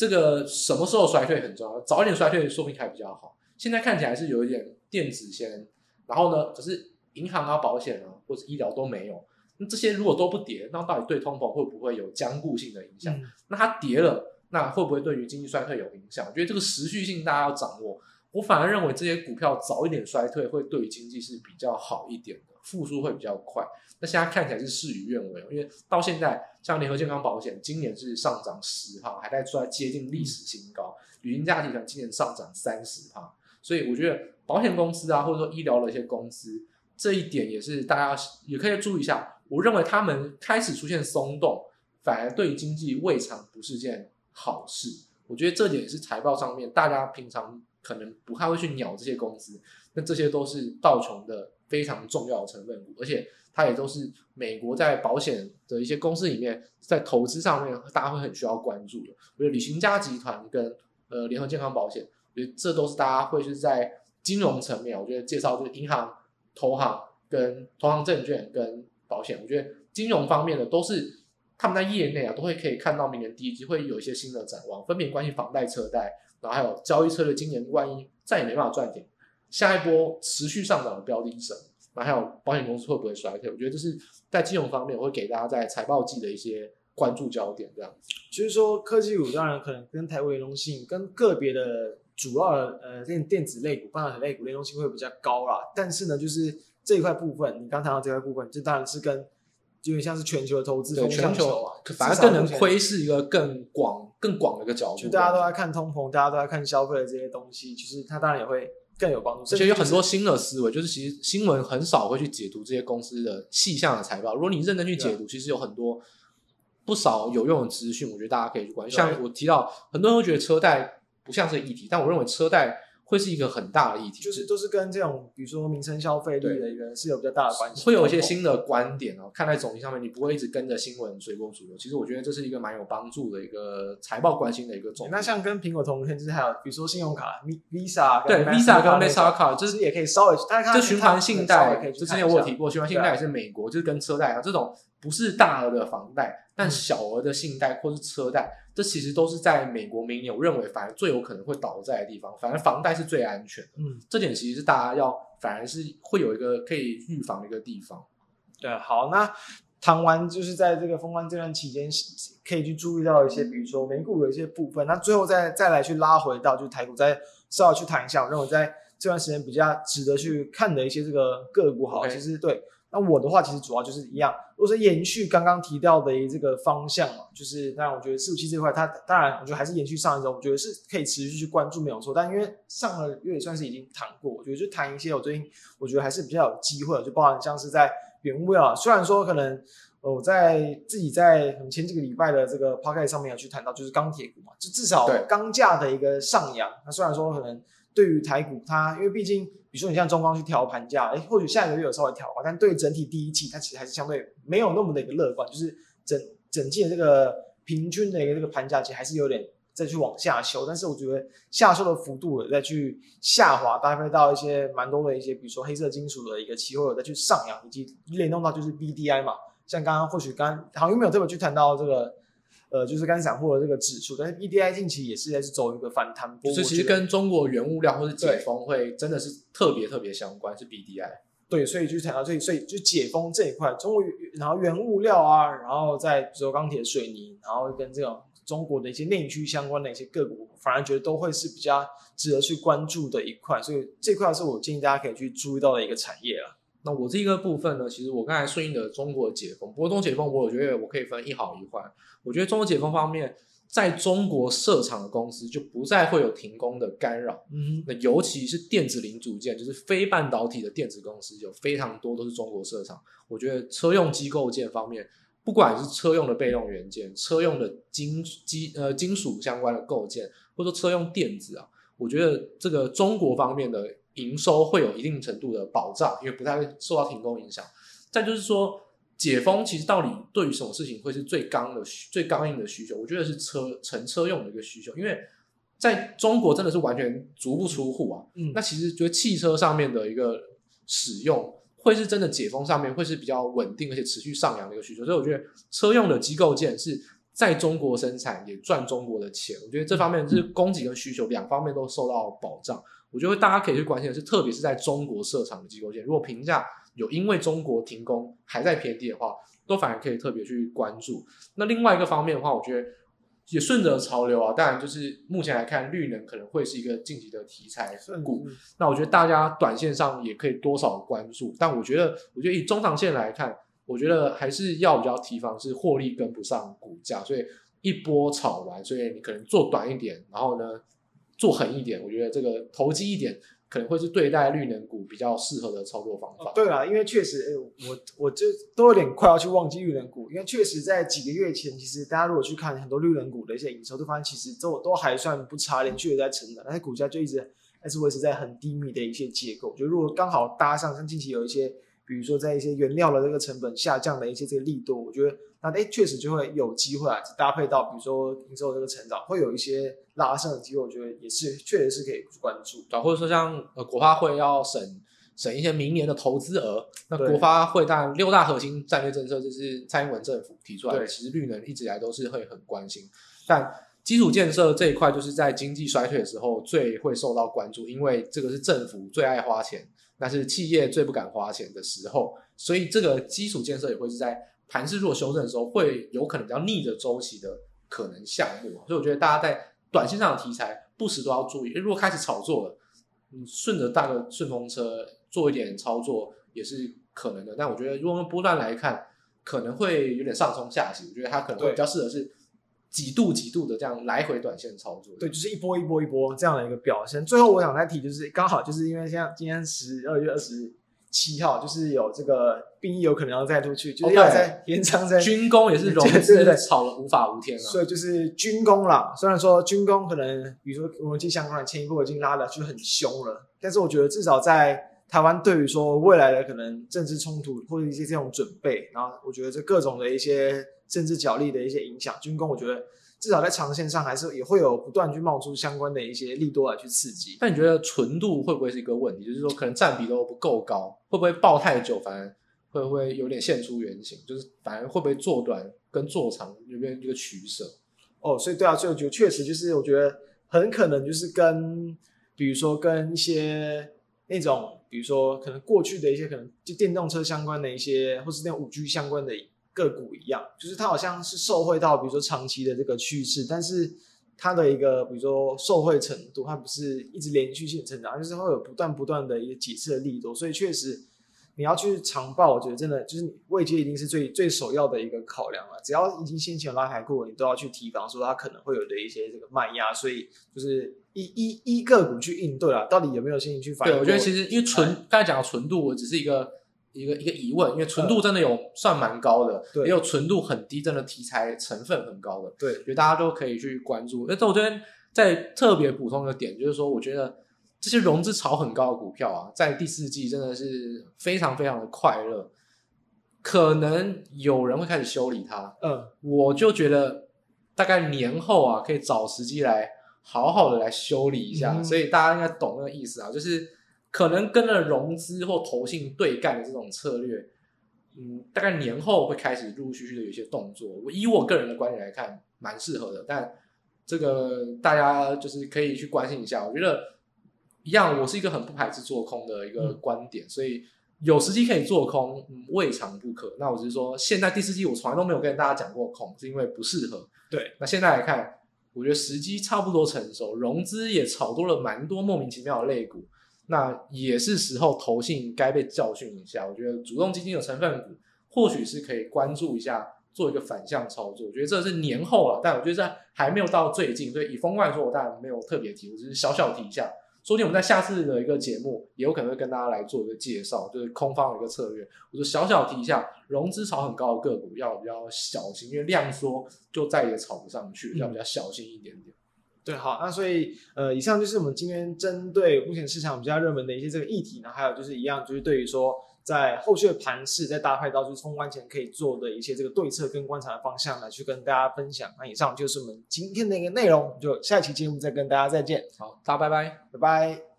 这个什么时候衰退很重要，早一点衰退说不定还比较好。现在看起来是有一点电子先，然后呢，可是银行啊、保险啊或者医疗都没有。那这些如果都不跌，那到底对通膨会不会有僵固性的影响？嗯、那它跌了。那会不会对于经济衰退有影响？我觉得这个持续性大家要掌握。我反而认为这些股票早一点衰退，会对于经济是比较好一点的，复苏会比较快。那现在看起来是事与愿违，因为到现在像联合健康保险今年是上涨十趴，还在出来接近历史新高。旅行家集团今年上涨三十趴，所以我觉得保险公司啊，或者说医疗的一些公司，这一点也是大家也可以注意一下。我认为他们开始出现松动，反而对经济未尝不是件。好事，我觉得这点也是财报上面大家平常可能不太会去鸟这些公司，那这些都是道琼的非常重要的成分股，而且它也都是美国在保险的一些公司里面在投资上面大家会很需要关注的。我觉得旅行家集团跟呃联合健康保险，我觉得这都是大家会是在金融层面，我觉得介绍就是银行、投行跟投行证券跟保险，我觉得金融方面的都是。他们在业内啊，都会可以看到明年第一季会有一些新的展望，分别关系房贷、车贷，然后还有交易策略。今年万一再也没办法赚钱，下一波持续上涨的标的是什么？然后还有保险公司会不会衰退？我觉得这是在金融方面，我会给大家在财报季的一些关注焦点。这样子，就是说科技股当然可能跟台湾联动性跟个别的主要的呃电电子类股、半导体类股联动性会比较高啦。但是呢，就是这一块部分，你刚谈到这块部分，这当然是跟。就有点像是全球的投资，对全球啊，反而更能窥视一个更广、更广的一个角度。就大家都在看通膨，大家都在看消费的这些东西，其实它当然也会更有帮助。而且有很多新的思维，就是其实新闻很少会去解读这些公司的细项的财报。如果你认真去解读，其实有很多不少有用的资讯，我觉得大家可以去关注。像我提到，很多人会觉得车贷不像是议题，但我认为车贷。会是一个很大的议题，就是都是跟这种，比如说民生消费力的一个是有比较大的关系。会有一些新的观点哦，看在总体上面，你不会一直跟着新闻随波逐流。其实我觉得这是一个蛮有帮助的一个财报关心的一个重点。那像跟苹果同天，就是还有比如说信用卡，Visa 对 Visa 跟 Master 卡，就是也可以稍微大家看。就循环信贷，就之前我有提过，循环信贷也是美国，就是跟车贷啊这种不是大额的房贷，但小额的信贷或是车贷。这其实都是在美国明年，我认为反而最有可能会倒债的地方。反而房贷是最安全的，嗯，这点其实是大家要反而是会有一个可以预防的一个地方。对，好，那谈完就是在这个封关这段期间，可以去注意到一些，比如说美股的一些部分。那最后再再来去拉回到就是台股，再稍微去谈一下，我认为在这段时间比较值得去看的一些这个个股，好，其实对。那我的话，其实主要就是一样，如果是延续刚刚提到的这个方向嘛，就是当然，我觉得四五七这块，它当然，我觉得还是延续上一周，我觉得是可以持续去关注，没有错。但因为上个月也算是已经谈过，我觉得就谈一些我最近我觉得还是比较有机会，就包含像是在原物料，虽然说可能我在自己在前几个礼拜的这个 podcast 上面有去谈到，就是钢铁股嘛，就至少钢价的一个上扬。那虽然说可能对于台股它，因为毕竟。比如说你像中钢去调盘价，哎，或许下一个月有稍微调吧，但对整体第一季它其实还是相对没有那么的一个乐观，就是整整季的这个平均的一个这个盘价其实还是有点再去往下修，但是我觉得下修的幅度有再去下滑，搭配到一些蛮多的一些，比如说黑色金属的一个期货有再去上扬，以及联动到就是 BDI 嘛，像刚刚或许刚好像又没有特别去谈到这个。呃，就是刚散户的这个指数，但是 EDI 近期也是在是走一个反弹波，就是其实跟中国原物料或是解封会真的是特别特别相关，是 BDI。对，所以就谈到这里，所以就解封这一块，中国然后原物料啊，然后在比如说钢铁、水泥，然后跟这种中国的一些内需相关的一些个股，反而觉得都会是比较值得去关注的一块，所以这块是我建议大家可以去注意到的一个产业了。那我这个部分呢，其实我刚才顺应的中国解封，不过中国解封，我觉得我可以分一好一坏。我觉得中国解封方面，在中国设厂的公司就不再会有停工的干扰。嗯，那尤其是电子零组件，就是非半导体的电子公司，有非常多都是中国设厂。我觉得车用机构件方面，不管是车用的被动元件、车用的金机呃金属相关的构件，或者说车用电子啊，我觉得这个中国方面的。营收会有一定程度的保障，因为不太会受到停工影响。再就是说，解封其实到底对于什么事情会是最刚的、最刚硬的需求？我觉得是车乘车用的一个需求，因为在中国真的是完全足不出户啊。嗯，那其实觉得汽车上面的一个使用，会是真的解封上面会是比较稳定而且持续上扬的一个需求。所以我觉得车用的机构件是在中国生产也赚中国的钱。我觉得这方面是供给跟需求两方面都受到保障。我觉得大家可以去关心的是，特别是在中国设厂的机构线，如果评价有因为中国停工还在偏低的话，都反而可以特别去关注。那另外一个方面的话，我觉得也顺着潮流啊，当然就是目前来看，绿能可能会是一个晋级的题材股。那我觉得大家短线上也可以多少关注，但我觉得，我觉得以中长线来看，我觉得还是要比较提防是获利跟不上股价，所以一波炒完，所以你可能做短一点，然后呢，做狠一点，我觉得这个投机一点可能会是对待绿能股比较适合的操作方法。哦、对啊，因为确实，欸、我我就都有点快要去忘记绿能股，因为确实在几个月前，其实大家如果去看很多绿能股的一些营收，都发现其实都都还算不差，连续的在成长，但是股价就一直还是维持在很低迷的一些结构。就如果刚好搭上像近期有一些，比如说在一些原料的这个成本下降的一些这个力度，我觉得。那哎，确实就会有机会啊，搭配到比如说营收这个成长，会有一些拉升的机会，我觉得也是确实是可以关注。对，或者说像呃国发会要审审一些明年的投资额，那国发会当然六大核心战略政策就是蔡英文政府提出来的，其实绿能一直以来都是会很关心。但基础建设这一块就是在经济衰退的时候最会受到关注，因为这个是政府最爱花钱，但是企业最不敢花钱的时候，所以这个基础建设也会是在。盘势若修正的时候，会有可能比较逆着周期的可能项目，所以我觉得大家在短线上的题材不时都要注意。如果开始炒作了，你顺着大的顺风车做一点操作也是可能的。但我觉得，如果用波段来看，可能会有点上冲下洗。我觉得它可能会比较适合是几度几度的这样来回短线操作。对，就是一波一波一波这样的一个表现。最后我想再提，就是刚好就是因为像今天十二月二十。七号就是有这个兵役有可能要再出去，就是要再延长在军工也是融资 <laughs> 炒了无法无天了，所以就是军工啦。虽然说军工可能比如说国际相关的前一步已经拉的就很凶了，但是我觉得至少在台湾对于说未来的可能政治冲突或者一些这种准备，然后我觉得这各种的一些政治角力的一些影响，军工我觉得。至少在长线上，还是也会有不断去冒出相关的一些利多来去刺激。但你觉得纯度会不会是一个问题？就是说，可能占比都不够高，会不会爆太久，反而会不会有点现出原形？就是反而会不会做短跟做长有没有一个取舍？哦，所以对啊，所以我觉得确实就是，我觉得很可能就是跟，比如说跟一些那种，比如说可能过去的一些可能就电动车相关的一些，或是那五 G 相关的个股一样，就是它好像是受惠到，比如说长期的这个趋势，但是它的一个比如说受惠程度，它不是一直连续性成长，就是会有不断不断的一个几次的力度，所以确实。你要去长报，我觉得真的就是位阶一定是最最首要的一个考量了。只要已经先前拉抬过，你都要去提防说它可能会有的一些这个卖压，所以就是一一一个股去应对啊，到底有没有信心去反应？对，我觉得其实因为纯刚才讲的纯度，我只是一个一个一个疑问，因为纯度真的有算蛮高的，对，也有纯度很低，真的题材成分很高的，对，觉得大家都可以去关注。那我这边再特别补充一个点，就是说，我觉得。这些融资炒很高的股票啊，在第四季真的是非常非常的快乐。可能有人会开始修理它，嗯，我就觉得大概年后啊，可以找时机来好好的来修理一下。嗯、所以大家应该懂那个意思啊，就是可能跟了融资或投信对干的这种策略，嗯，大概年后会开始陆陆续续的有一些动作。我以我个人的观点来看，蛮适合的。但这个大家就是可以去关心一下，我觉得。一样，我是一个很不排斥做空的一个观点，嗯、所以有时机可以做空，嗯，未尝不可。那我只是说，现在第四季我从来都没有跟大家讲过空，是因为不适合。对，那现在来看，我觉得时机差不多成熟，融资也炒多了蛮多莫名其妙的类股，那也是时候投信该被教训一下。我觉得主动基金的成分股或许是可以关注一下，做一个反向操作。我觉得这是年后了，但我觉得这还没有到最近，所以以风万说，我当然没有特别提，我只是小小提一下。说不定我们在下次的一个节目，也有可能会跟大家来做一个介绍，就是空方的一个策略。我就小小提一下，融资炒很高的个股要比较小心，因为量缩就再也炒不上去，要比较小心一点点。对，好，那所以呃，以上就是我们今天针对目前市场比较热门的一些这个议题呢，还有就是一样，就是对于说。在后续的盘势，再搭配到就是封关前可以做的一些这个对策跟观察的方向来去跟大家分享。那以上就是我们今天的一个内容，就下期节目再跟大家再见。好，大家拜拜，拜拜。